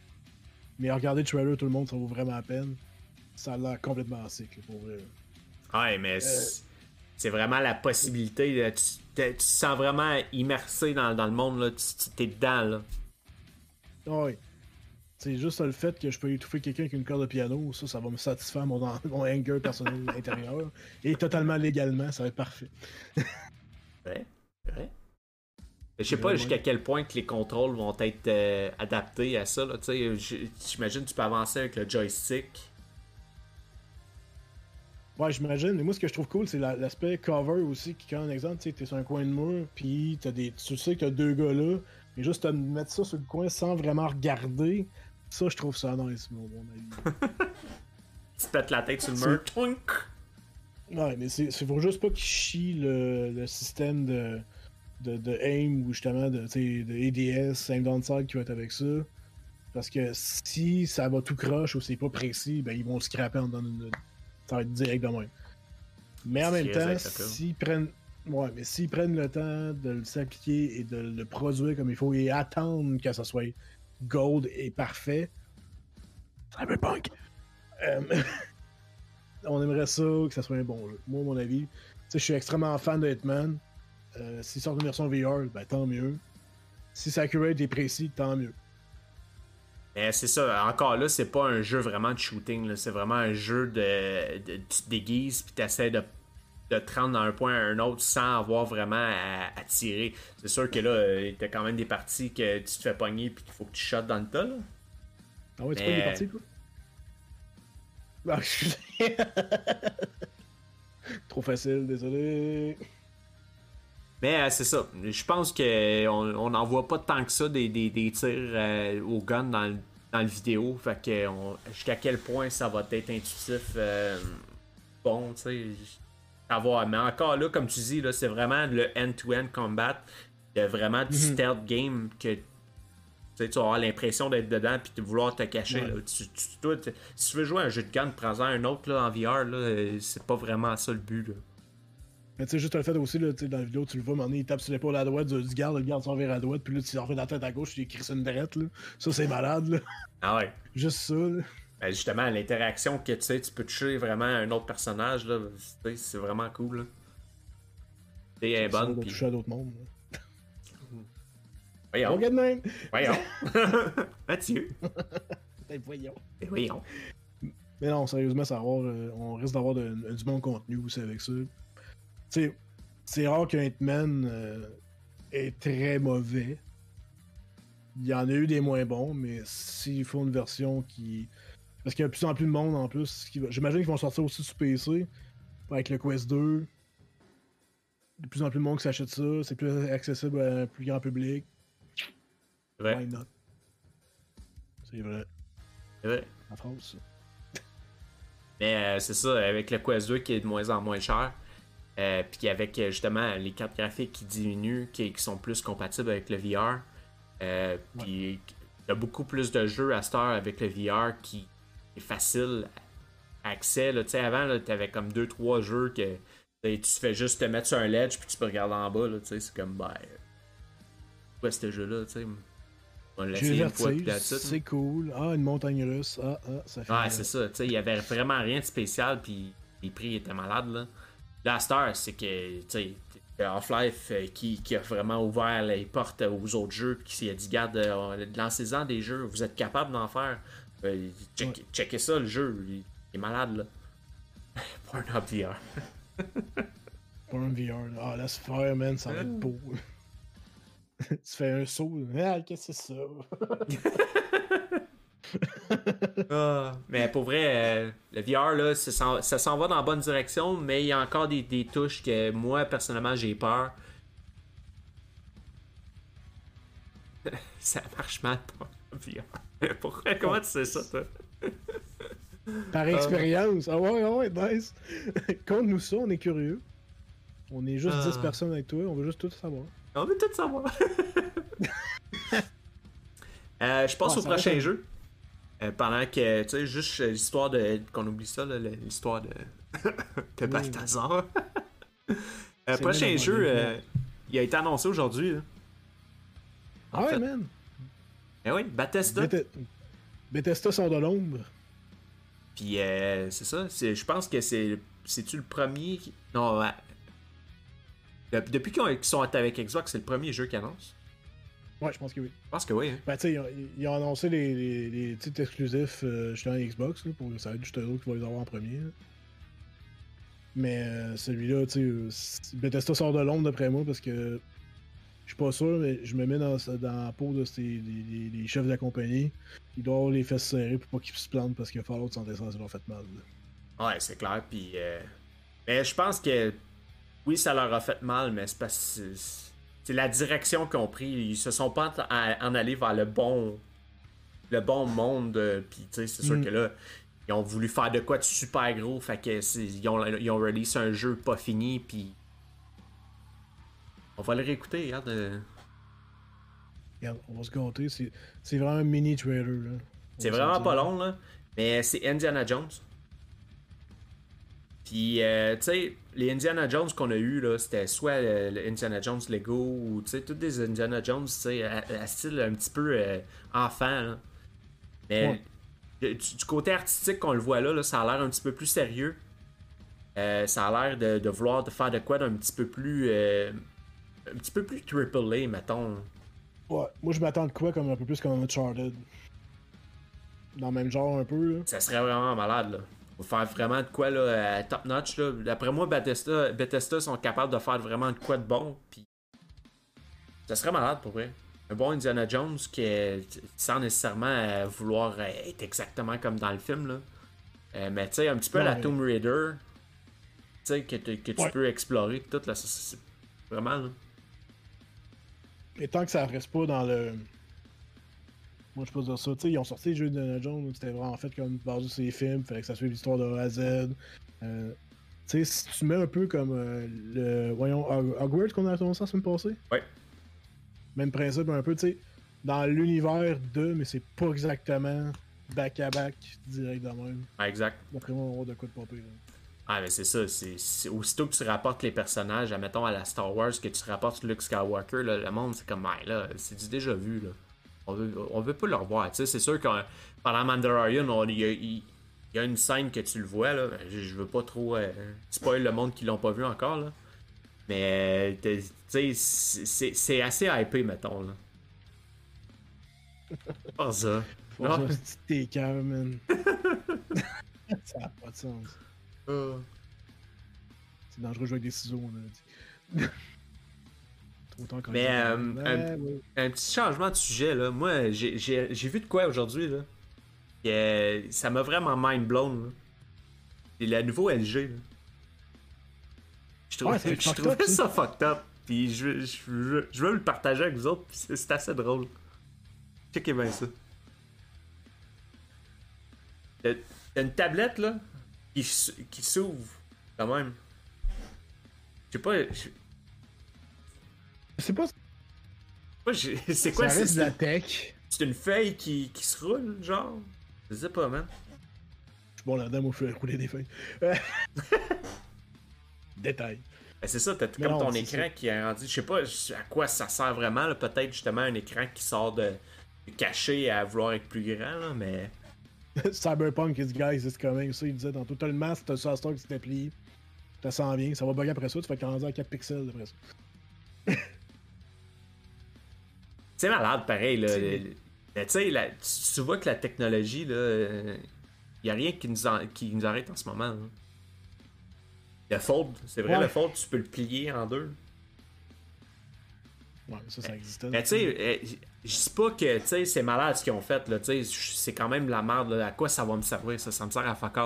Speaker 1: Mais regardez le trailer, tout le monde, ça vaut vraiment la peine. Ça a l'air complètement sec, pour vrai.
Speaker 2: Ouais, mais euh, c'est vraiment la possibilité. tu, te sens vraiment immersé dans, le monde, là. Tu, es dedans, là.
Speaker 1: Ouais. C'est juste le fait que je peux étouffer quelqu'un avec une corde de piano, ça, ça va me satisfaire mon, mon anger personnel intérieur. Et totalement légalement, ça va être parfait.
Speaker 2: ouais, ouais. Je sais pas jusqu'à quel point que les contrôles vont être euh, adaptés à ça. J'imagine que tu peux avancer avec le joystick.
Speaker 1: Ouais, j'imagine. Mais moi, ce que je trouve cool, c'est la- l'aspect cover aussi. Qui, quand, un exemple, tu sais, t'es sur un coin de mur, puis t'as des, tu sais que t'as deux gars là, mais juste te mettre ça sur le coin sans vraiment regarder, ça, je trouve ça nice, mon, avis.
Speaker 2: Tu te pètes la tête sur le mur.
Speaker 1: Ouais, mais c'est faut juste pas qu'ils chient le, le système de, de, de aim ou justement de, de ADS, aim downside qui va être avec ça. Parce que si ça va tout croche ou c'est pas précis, ben ils vont scraper en dans une. Ça va être direct de même. Mais en même temps, s'ils prennent. Ouais, mais s'ils prennent le temps de le s'appliquer et de le produire comme il faut et attendre que ça soit gold et parfait. Cyberpunk! Euh, on aimerait ça, que ça soit un bon jeu. Moi, à mon avis, tu sais, je suis extrêmement fan de Hitman. Euh, S'ils sortent une version VR, ben tant mieux. Si c'est accurate et précis, tant mieux.
Speaker 2: Mais c'est ça, encore là, c'est pas un jeu vraiment de shooting, c'est vraiment un jeu de, de- tu te déguises puis t'essaies de, de te rendre d'un point à un autre sans avoir vraiment à, à tirer. C'est sûr que là, euh, t'as quand même des parties que tu te fais pogner puis qu'il faut que tu shottes dans le tas. Là.
Speaker 1: Ah ouais, tu
Speaker 2: Mais-
Speaker 1: des parties, quoi? Ah, excusez. Trop facile, désolé.
Speaker 2: Mais euh, c'est ça, je pense qu'on on n'en voit pas tant que ça des, des, des tirs euh, au gun dans le, dans le vidéo. Fait que on- jusqu'à quel point ça va être intuitif, euh, bon, tu sais, à voir. Mais encore là, comme tu dis, là, c'est vraiment le end-to-end combat, de vraiment du
Speaker 1: Mhm.
Speaker 2: stealth game que tu vas avoir l'impression d'être dedans puis de vouloir te cacher.
Speaker 1: Ouais.
Speaker 2: là. Tu- tu- toi, tu- si tu veux jouer à un jeu de gun, prends-en un autre là, en VR, là, euh, c'est pas vraiment ça le but. Là.
Speaker 1: Mais tu sais, juste le fait aussi, là, tu sais, dans la vidéo, tu le vois, donné, il tape sur l'épaule à droite du, du garde, le garde s'en vers à droite, puis là, tu refais dans la tête à gauche, tu écris sur une drette, là. Ça, c'est malade, là.
Speaker 2: Ah ouais.
Speaker 1: Juste ça, là.
Speaker 2: Ben, justement, l'interaction que tu sais, tu peux toucher vraiment un autre personnage, là, c'est vraiment cool. Là. C'est elle est bonne.
Speaker 1: toucher à d'autres mondes. là.
Speaker 2: Voyons,
Speaker 1: Regarde même!
Speaker 2: voyons. Mathieu.
Speaker 1: Ben, voyons.
Speaker 2: Ben, voyons.
Speaker 1: Mais non, sérieusement, ça va avoir, euh, on risque d'avoir du bon contenu aussi avec ça. Sais, c'est rare qu'un Hitman euh, est très mauvais. Il y en a eu des moins bons, mais s'il faut une version qui. Parce qu'il y a de plus en plus de monde en plus. qui J'imagine qu'ils vont sortir aussi sur PC avec le Quest 2. De plus en plus de monde qui s'achète ça. C'est plus accessible à un plus grand public.
Speaker 2: C'est vrai.
Speaker 1: Why not? C'est vrai.
Speaker 2: c'est vrai.
Speaker 1: En France, ça.
Speaker 2: Mais euh, c'est ça, avec le Quest 2 qui est de moins en moins cher, euh, puis avec euh, justement les cartes graphiques qui diminuent, qui, qui sont plus compatibles avec le VR, euh, puis il y a beaucoup plus de jeux à cette heure avec le VR qui est facile accès. Là. Avant, tu avais comme 2-3 jeux que tu fais juste te mettre sur un ledge puis tu peux regarder en bas. C'est comme, ben, quoi ce jeu-là? tu sais?
Speaker 1: C'est cool. Ah, une montagne russe. Ah, ah, ça fait.
Speaker 2: Ouais, c'est ça. Il y avait vraiment rien de spécial, puis les prix étaient malades, là. Cette heure, c'est que, tu sais, Half-Life euh, qui, qui a vraiment ouvert les portes aux autres jeux, puis qui a dit, garde, euh, lancez-en des jeux, vous êtes capable d'en faire. Euh, check- Checkez ça, le jeu, il, est malade, là. Pornhub VR.
Speaker 1: Pour un VR. là. Ah, laisse faire, man, ça va être beau. tu fais un saut. Ah, qu'est-ce que c'est ça?
Speaker 2: Mais pour vrai, euh, le VR, là, ça s'en, ça s'en va dans la bonne direction, mais il y a encore des, des touches que moi, personnellement, j'ai peur. ça marche mal pour le VR. Pourquoi? Comment tu sais ça, toi?
Speaker 1: Par expérience. Ah ouais, ah ouais, nice. Conte-nous ça, on est curieux. On est juste
Speaker 2: Ah.
Speaker 1: 10 personnes avec toi, on veut juste tout savoir.
Speaker 2: On veut tout savoir. Euh, je passe
Speaker 1: Ouais,
Speaker 2: au prochain jeu. Euh, pendant que, tu sais, juste euh, l'histoire de. qu'on oublie ça, l'histoire de. de Balthazar. Euh, prochain jeu, euh, il a été annoncé aujourd'hui.
Speaker 1: Ah ouais,
Speaker 2: fait.
Speaker 1: man.
Speaker 2: Eh oui, Bethesda.
Speaker 1: Beth- Bethesda sort de l'ombre.
Speaker 2: Puis euh, c'est ça. c'est- Je pense que c'est. C'est-tu le premier. qui- Non, Depuis qu'ils sont avec Xbox, c'est le premier jeu qu'ils annoncent.
Speaker 1: Ouais, je pense que oui.
Speaker 2: Je pense que oui. hein.
Speaker 1: Ben, tu sais, ils, ont- ils ont annoncé les, les, les titres exclusifs euh, justement à Xbox, là, pour ça va être juste eux autres qui vont les avoir en premier. là. Mais euh, celui-là, tu sais, euh, Bethesda sort de l'ombre d'après moi parce que je suis pas sûr, mais je me mets dans, dans la peau de ces, les, chefs de la compagnie. Ils doivent avoir les fesses serrées pour pas qu'ils se plantent parce que Fallout 76 ça leur fait mal. là.
Speaker 2: Ouais, c'est clair. Puis, euh, Mais je pense que oui, ça leur a fait mal, mais c'est parce que c'est la direction qu'ils ont pris. Ils se sont pas en allés vers le bon le bon monde. Euh, puis, tu sais, c'est sûr mm. que là, ils ont voulu faire de quoi de super gros. Fait que ils ont, ils ont release un jeu pas fini. Puis, on va le réécouter. Regarde. Euh.
Speaker 1: Regarde, on va se gâter. C'est vraiment un mini trailer.
Speaker 2: C'est vraiment pas long, là. Mais c'est Indiana Jones. Puis, euh, tu sais, les Indiana Jones qu'on a eu là, c'était soit le, Indiana Jones Lego ou, tu sais, toutes des Indiana Jones, tu sais, à, style un petit peu enfant, là. Mais du, côté artistique qu'on le voit là, ça a l'air un petit peu plus sérieux. Euh, ça a l'air de, vouloir de faire de quoi d'un petit peu plus. Euh, un petit peu plus triple A, mettons.
Speaker 1: Ouais, moi je m'attends de quoi comme un peu plus comme Uncharted? Dans le même genre un peu. Là.
Speaker 2: Ça serait vraiment malade là. Faire vraiment de quoi là, top notch là. D'après moi, Bethesda, Bethesda sont capables de faire vraiment de quoi de bon. Puis ça serait malade pour vrai un bon Indiana Jones qui est, sans nécessairement euh, vouloir être exactement comme dans le film. Là. Euh, mais tu sais, un petit peu la Tomb Raider que, que tu peux explorer tout là, c'est vraiment là.
Speaker 1: Et tant que ça reste pas dans le. Moi je peux dire ça, tu sais, ils ont sorti le jeu d'Indiana Jones, c'était vraiment fait comme basé sur les films, fallait que ça suive l'histoire de A à Z. Euh, tu sais, si tu mets un peu comme le. Voyons, Hogwarts qu'on a commencé la semaine passée?
Speaker 2: Ouais.
Speaker 1: Même principe un peu, tu sais, dans l'univers de, mais c'est pas exactement back-à-back direct de même.
Speaker 2: Ah, exact.
Speaker 1: D'après moi, on va de quoi de popper.
Speaker 2: Ah, mais c'est ça. C'est, aussitôt que tu rapportes les personnages, admettons à la Star Wars, que tu rapportes Luke Skywalker, là, le monde, c'est comme, ah, là, c'est du déjà vu, là? On veut, on veut pas le revoir. Tu sais, c'est sûr que pendant Mandalorian, il y, a une scène que tu le vois, là. Je, veux pas trop euh, spoil le monde qui l'ont pas vu encore, là. Mais, tu sais, c'est assez hypé, mettons, là. Pas ça.
Speaker 1: Non? T'es calme, man. ça n'a pas de sens. Uh. C'est dangereux de jouer avec des ciseaux, on a dit.
Speaker 2: Mais euh, un, petit changement de sujet, là. Moi, j'ai vu de quoi aujourd'hui, là. Et, ça m'a vraiment mind blown, C'est la nouveau LG, là. Je trouvais, ça fucked up. Puis je, je, je, veux le partager avec vous autres. C'est assez drôle. Checkez bien ça. T'as une tablette là qui, qui s'ouvre quand même. Je sais pas.
Speaker 1: Sais pas.
Speaker 2: C'est quoi
Speaker 1: C'est la tech.
Speaker 2: C'est une feuille qui, qui se roule, genre? Je sais pas, man.
Speaker 1: Je suis bon là-dedans, moi, je fais rouler des feuilles. Détail.
Speaker 2: Ben, c'est ça, t'as tout comme ton écran qui est rendu. Je sais pas à quoi ça sert vraiment. Peut-être justement un écran qui sort de, caché à vouloir être plus grand, là, mais.
Speaker 1: Cyberpunk is guys, it's coming. Ça, il disait dans tout le masque, t'as ça qui s'était plié. Ça sent bien, ça va bugger après ça, tu fais qu'il rendu à 4 pixels après ça.
Speaker 2: C'est malade, pareil, là. Tu sais, tu vois que la technologie, là. Il euh, a rien qui nous, qui nous arrête en ce moment. Là. Le fold, c'est vrai, le fold, tu peux le plier en deux.
Speaker 1: Ouais, ça, ça existait.
Speaker 2: Mais tu sais, eh, je dis pas que c'est malade ce qu'ils ont fait, là, c'est quand même la merde, à quoi ça va me servir, ça, ça me sert à fuck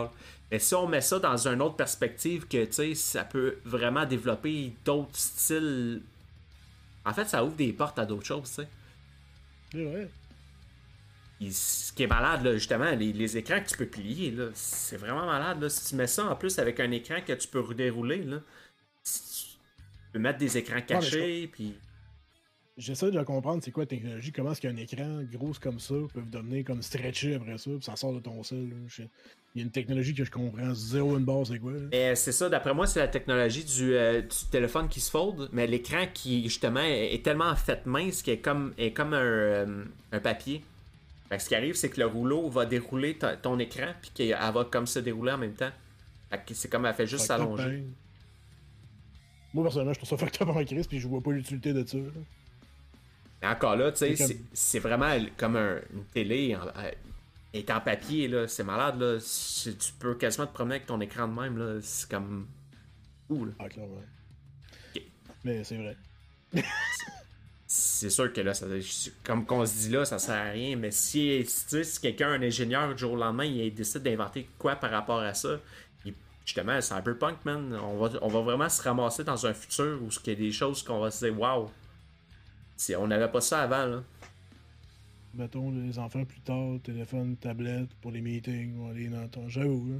Speaker 2: Mais si on met ça dans une autre perspective, que ça peut vraiment développer d'autres styles. En fait, ça ouvre des portes à d'autres choses, ce qui est malade, justement, les, écrans que tu peux plier, c'est vraiment malade. Si tu mets ça en plus avec un écran que tu peux dérouler, là, tu peux mettre des écrans cachés, puis.
Speaker 1: J'essaie de comprendre c'est quoi la technologie, comment est-ce qu'un écran gros comme ça peut devenir comme stretché après ça, puis ça sort de ton sel. Il y a une technologie que je comprends zéro une base, c'est quoi?
Speaker 2: C'est ça, d'après moi, c'est la technologie du, euh, téléphone qui se fold, mais l'écran qui, justement, est, tellement fait mince qu'il est comme, est comme un, euh, un papier ce qui arrive, c'est que le rouleau va dérouler ton écran, puis qu'elle va comme se dérouler en même temps. C'est comme elle fait juste s'allonger.
Speaker 1: Moi, personnellement, je trouve ça facteur un crise, puis je vois pas l'utilité de ça.
Speaker 2: Mais encore là, tu sais, c'est vraiment comme une télé en, est en papier, là. C'est malade, là. Tu peux quasiment te promener avec ton écran de même, là. C'est comme.
Speaker 1: Ouh, Ah, clairement. Mais c'est vrai.
Speaker 2: c'est sûr que là, comme qu'on se dit là, ça sert à rien. Mais si, si, quelqu'un, un ingénieur, du jour au lendemain, il décide d'inventer quoi par rapport à ça, il justement, Cyberpunk, man, on va, on va vraiment se ramasser dans un futur où il y a des choses qu'on va se dire, waouh, on n'avait pas ça avant, là.
Speaker 1: Mettons, les enfants plus tard, téléphone, tablette pour les meetings, aller dans ton. J'avoue, là.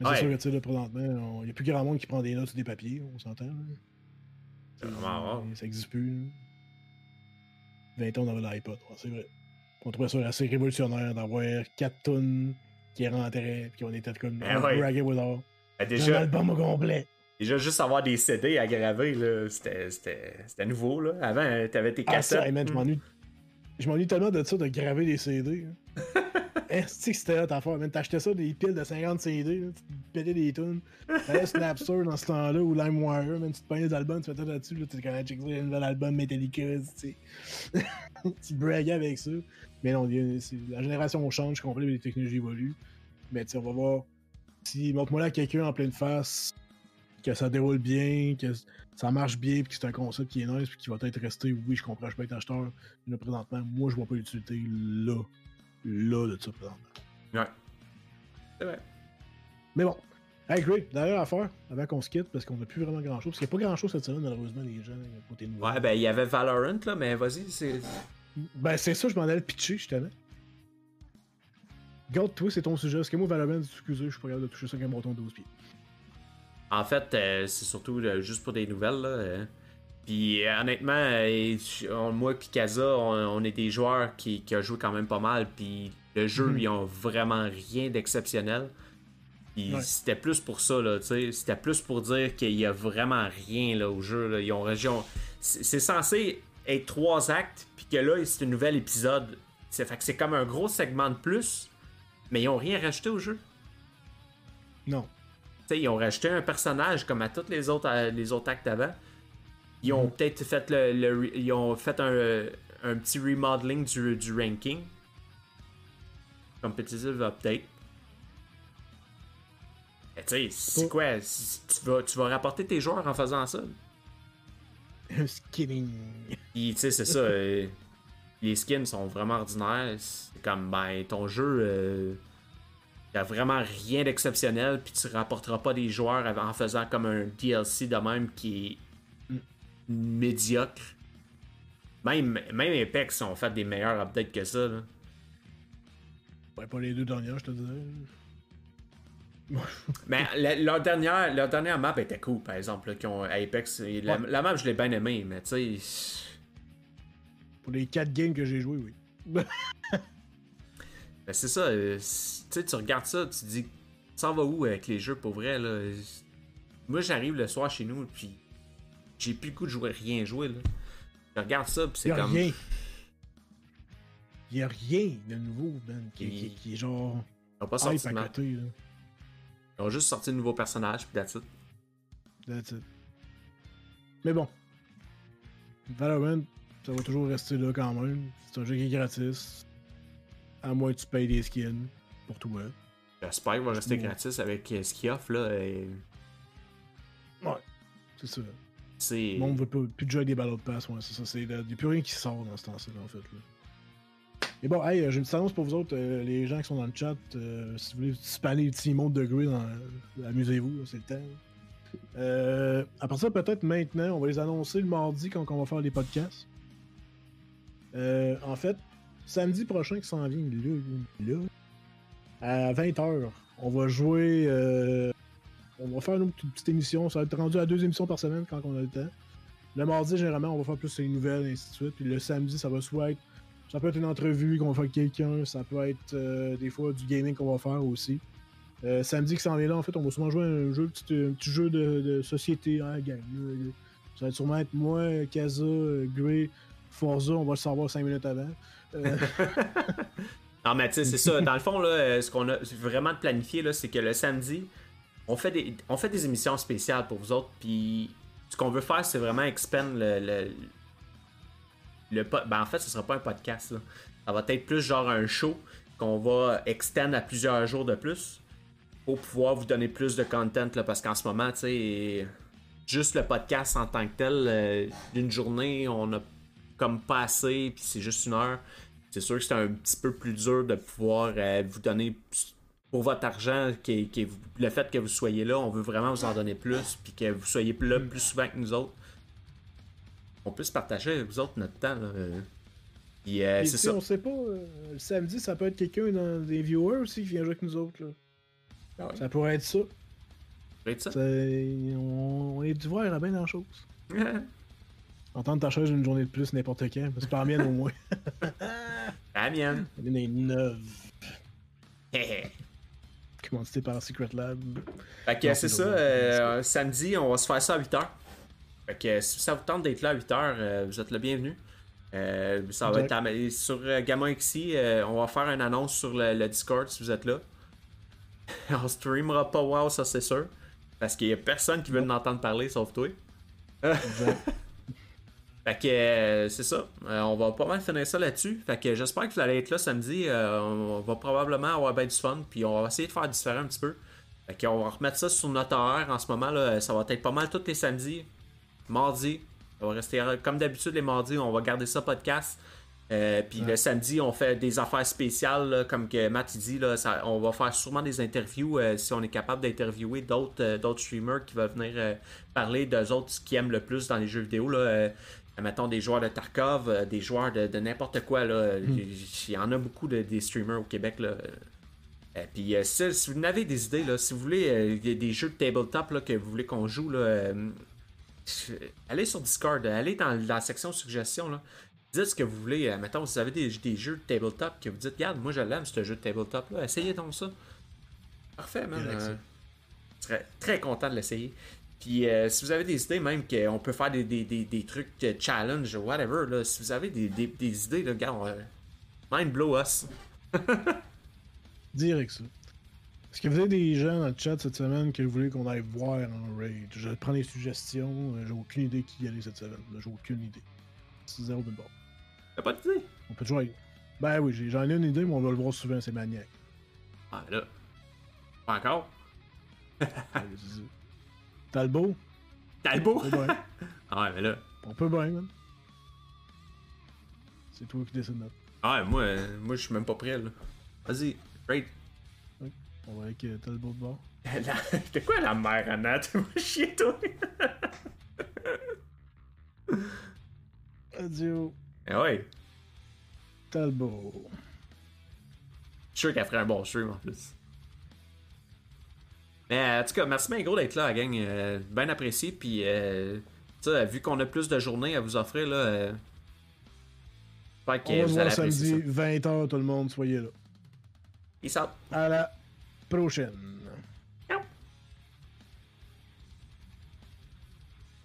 Speaker 1: Mais c'est sûr que, tu sais, là, présentement, il n'y a plus grand monde qui prend des notes sur des papiers, on s'entend,
Speaker 2: C'est vraiment rare.
Speaker 1: Ça n'existe plus, 20 ans, on avait l'iPod, c'est vrai. On trouvait ça assez révolutionnaire d'avoir 4 tonnes qui rentraient, puis on était comme
Speaker 2: ben ouais. ben déjà,
Speaker 1: un album au complet.
Speaker 2: Déjà, juste avoir des CD à graver, c'était nouveau. Là. Avant, t'avais tes cassettes.
Speaker 1: Ah, ça, man, je m'ennuie. Je m'ennuie tellement de ça, de graver des CD. Est-ce que c'était là ta affaire? T'achetais ça des piles de 50 CD, là, tu pétais des tunes. T'avais Snapster dans ce temps-là ou LimeWire, même tu te prenais des albums, tu mettais là-dessus, là, tu connais un nouvel album Metallica, tu sais. tu braguais avec ça. Mais non, la génération change complètement, les technologies évoluent. Mais tu sais, on va voir. Si montre-moi là quelqu'un en pleine face, que ça déroule bien, que ça marche bien, puis que c'est un concept qui est nice, puis qui va peut-être rester, oui, je comprends, je peux être acheteur, mais présentement, moi, je vois pas l'utilité là là de ça présentement.
Speaker 2: Ouais. C'est vrai.
Speaker 1: Mais bon. Hey Greg, d'ailleurs à faire, avant qu'on se quitte, parce qu'on n'a plus vraiment grand chose, parce qu'il n'y a pas grand chose cette semaine, malheureusement, les gens, côté
Speaker 2: nouveau. Ouais, ben il y avait Valorant, là, mais vas-y, c'est.
Speaker 1: Ben c'est ça, je m'en allais pitcher, justement. Garde, toi, c'est ton sujet. Parce que moi, Valorant, excusez, je suis pas capable de toucher ça avec un bâton de 12 pieds.
Speaker 2: En fait, euh, c'est surtout euh, juste pour des nouvelles, là. Euh. Puis honnêtement, moi et Kaza, on, est des joueurs qui, qui ont joué quand même pas mal. Puis le jeu, mhm. ils ont vraiment rien d'exceptionnel. Puis c'était plus pour ça, là, C'était plus pour dire qu'il y a vraiment rien là, au jeu. Là. Ils ont, c'est censé être trois actes, puis que là, c'est un nouvel épisode. C'est, fait que c'est comme un gros segment de plus, mais ils ont rien rajouté au jeu.
Speaker 1: Non.
Speaker 2: Ils ont rajouté un personnage comme à tous les autres, les autres actes avant. Ils ont peut-être fait le, ils ont fait un, un petit remodeling du, du ranking. Competitive update. Tu sais, c'est quoi? Tu vas, tu vas rapporter tes joueurs en faisant ça?
Speaker 1: Skinning.
Speaker 2: Puis, tu sais, c'est ça. Euh, les skins sont vraiment ordinaires. C'est comme, ben, ton jeu, euh, y a vraiment rien d'exceptionnel. Puis, tu rapporteras pas des joueurs en faisant comme un DLC de même qui est médiocre. Même, même Apex ont fait des meilleurs updates que ça. Là.
Speaker 1: Ouais, pas les deux dernières, je te disais.
Speaker 2: mais leur, dernière, leur dernière map était cool, par exemple, qui ont Apex. La, map, je l'ai bien aimée, mais tu sais.
Speaker 1: Pour les 4 games que j'ai joué, oui. ben,
Speaker 2: c'est ça. Euh, tu sais, tu regardes ça, tu dis, ça va où avec les jeux pour vrai, là? Moi, j'arrive le soir chez nous, puis j'ai plus le coup de jouer rien jouer là. Je regarde ça puis c'est comme.
Speaker 1: Rien. Il a rien de nouveau, man, qui, qui, est genre.
Speaker 2: Ils ont pas sorti de côté, là. Ils ont juste sorti de nouveaux personnages puis that's it.
Speaker 1: That's it. Mais bon. Valorant, ça va toujours rester là quand même. C'est un jeu qui est gratis. À moins que tu payes des skins pour toi.
Speaker 2: J'espère qu'il va rester gratis avec ce qu'il offre là. Et...
Speaker 1: Ouais, c'est ça.
Speaker 2: C'est.
Speaker 1: Le monde veut plus de jouer avec des ballots de passe, ouais, c'est ça. Il n'y a plus rien qui sort dans ce temps-là, en fait. Là. Et bon, hey, j'ai une petite annonce pour vous autres, euh, les gens qui sont dans le chat. Euh, si vous voulez spammer les petits mondes de grue, amusez-vous, c'est le temps. Euh, à partir peut-être maintenant, on va les annoncer le mardi quand on va faire les podcasts. Euh, en fait, samedi prochain qui s'en vient, là, là, à 20h, on va jouer on va faire une petite émission. Ça va être rendu à deux émissions par semaine quand on a le temps. Le mardi, généralement, on va faire plus les nouvelles, et ainsi de suite. Puis le samedi, ça va soit être. Ça peut être une entrevue qu'on va faire avec quelqu'un. Ça peut être euh, des fois du gaming qu'on va faire aussi. Euh, samedi qui s'en vient là, en fait, on va souvent jouer un jeu, petit, un petit jeu de, société. Hein, ça va sûrement être moi, Kaza, Gray, Forza. On va le savoir cinq minutes avant. Euh,
Speaker 2: non, mais tu sais, c'est ça. Dans le fond, là, ce qu'on a vraiment planifié, c'est que le samedi, on fait des, on fait des émissions spéciales pour vous autres, puis ce qu'on veut faire, c'est vraiment expand le, le, le ben en fait, ce sera pas un podcast, ça va être plus genre un show qu'on va extend à plusieurs jours de plus pour pouvoir vous donner plus de content, là, parce qu'en ce moment, tu sais, juste le podcast en tant que tel, euh, d'une journée, on a comme pas assez, puis c'est juste une heure. C'est sûr que c'est un petit peu plus dur de pouvoir euh, vous donner pour votre argent, qui, qui- le fait que vous soyez là, on veut vraiment vous en donner plus, puis que vous soyez là plus souvent que nous autres. On peut se partager avec vous autres notre temps. Là. euh. Puis, euh, c'est ça.
Speaker 1: on sait pas, euh, le samedi, ça peut être quelqu'un dans des viewers aussi qui vient jouer avec nous autres. Là.
Speaker 2: Ah ouais.
Speaker 1: Ça pourrait être ça.
Speaker 2: Ça peut être ça.
Speaker 1: On est du voir à bien dans la chose. Entendre ta chaise une journée de plus n'importe quand. C'est pas la mienne au moins.
Speaker 2: La mienne.
Speaker 1: On est
Speaker 2: fait
Speaker 1: Commandité par Secret Lab.
Speaker 2: que
Speaker 1: Non,
Speaker 2: c'est ça. euh, samedi, on va se faire ça à 8h. Fait que si ça vous tente d'être là à 8h, vous êtes le bienvenu. Euh, ça va
Speaker 1: Exact.
Speaker 2: être à- sur euh, Gamma XI, euh, on va faire une annonce sur le, le Discord si vous êtes là. on streamera pas WoW, ça c'est sûr. Parce qu'il y a personne qui veut en entendre parler sauf toi.
Speaker 1: Exact.
Speaker 2: Fait que euh, c'est ça. Euh, on va pas mal finir ça là-dessus. Fait que j'espère que vous allez être là samedi. Euh, on va probablement avoir bien du fun. Puis on va essayer de faire différent un petit peu. Fait qu'on va remettre ça sur notre horaire en ce moment. là Ça va être pas mal tous les samedis. Mardi. Ça va rester comme d'habitude les mardis. On va garder ça podcast. Puis
Speaker 1: Ouais.
Speaker 2: le samedi, on fait des affaires spéciales, là, comme que Matt dit, là, ça- on va faire sûrement des interviews si on est capable d'interviewer d'autres d'autres streamers qui vont venir parler d'eux autres ce qu'ils aiment le plus dans les jeux vidéo. Là, mettons des joueurs de Tarkov, euh, des joueurs de, de n'importe quoi. Là. Il y en a beaucoup de, des streamers au Québec. Là. Euh, puis euh, si, si vous avez des idées, là, si vous voulez des jeux de tabletop là, que vous voulez qu'on joue, là, allez sur Discord, allez dans la section suggestions. Là. Dites ce que vous voulez. Mettons, si vous avez des, des jeux de tabletop que vous dites, regarde, moi je l'aime, ce jeu de tabletop là, essayez donc ça. Parfait, man. Euh, très content de l'essayer. Puis euh, si vous avez des idées, même qu'on peut faire des, des, des, des trucs euh, challenge, whatever, là, si vous avez des, des, des idées, là, regarde, euh, mind blow us.
Speaker 1: Direct ça. Est-ce que vous avez des gens dans le chat cette semaine que vous voulez qu'on aille voir en raid? Je prends les suggestions. euh, J'ai aucune idée qui y aller cette semaine. J'ai aucune idée. C'est zéro de bord.
Speaker 2: T'as pas d'idée?
Speaker 1: On peut toujours aller. Ben oui, j'ai- j'en ai une idée, mais on va le voir souvent, c'est maniaque.
Speaker 2: Ah là. Pas encore?
Speaker 1: Talbot?
Speaker 2: Talbot?
Speaker 1: On peut bien.
Speaker 2: Ah ouais, mais là.
Speaker 1: On peut bien, man. C'est toi qui décides notre.
Speaker 2: Ah ouais, moi, moi je suis même pas prêt là. Vas-y, raid.
Speaker 1: On va avec euh, Talbot de bord.
Speaker 2: T'es quoi la mère, Anna? Tu vas chier, toi?
Speaker 1: Adieu.
Speaker 2: Ah ouais.
Speaker 1: Talbot.
Speaker 2: Je suis sûr qu'elle ferait un bon stream en plus. Mais euh, en tout cas, merci bien gros d'être là, la gang. Euh, bien apprécié. Puis, euh, vu qu'on a plus de journées à vous offrir, là. Euh, j'espère que
Speaker 1: On se
Speaker 2: vous
Speaker 1: samedi,
Speaker 2: ça.
Speaker 1: 20h, tout le monde, soyez là.
Speaker 2: Peace out.
Speaker 1: À la prochaine.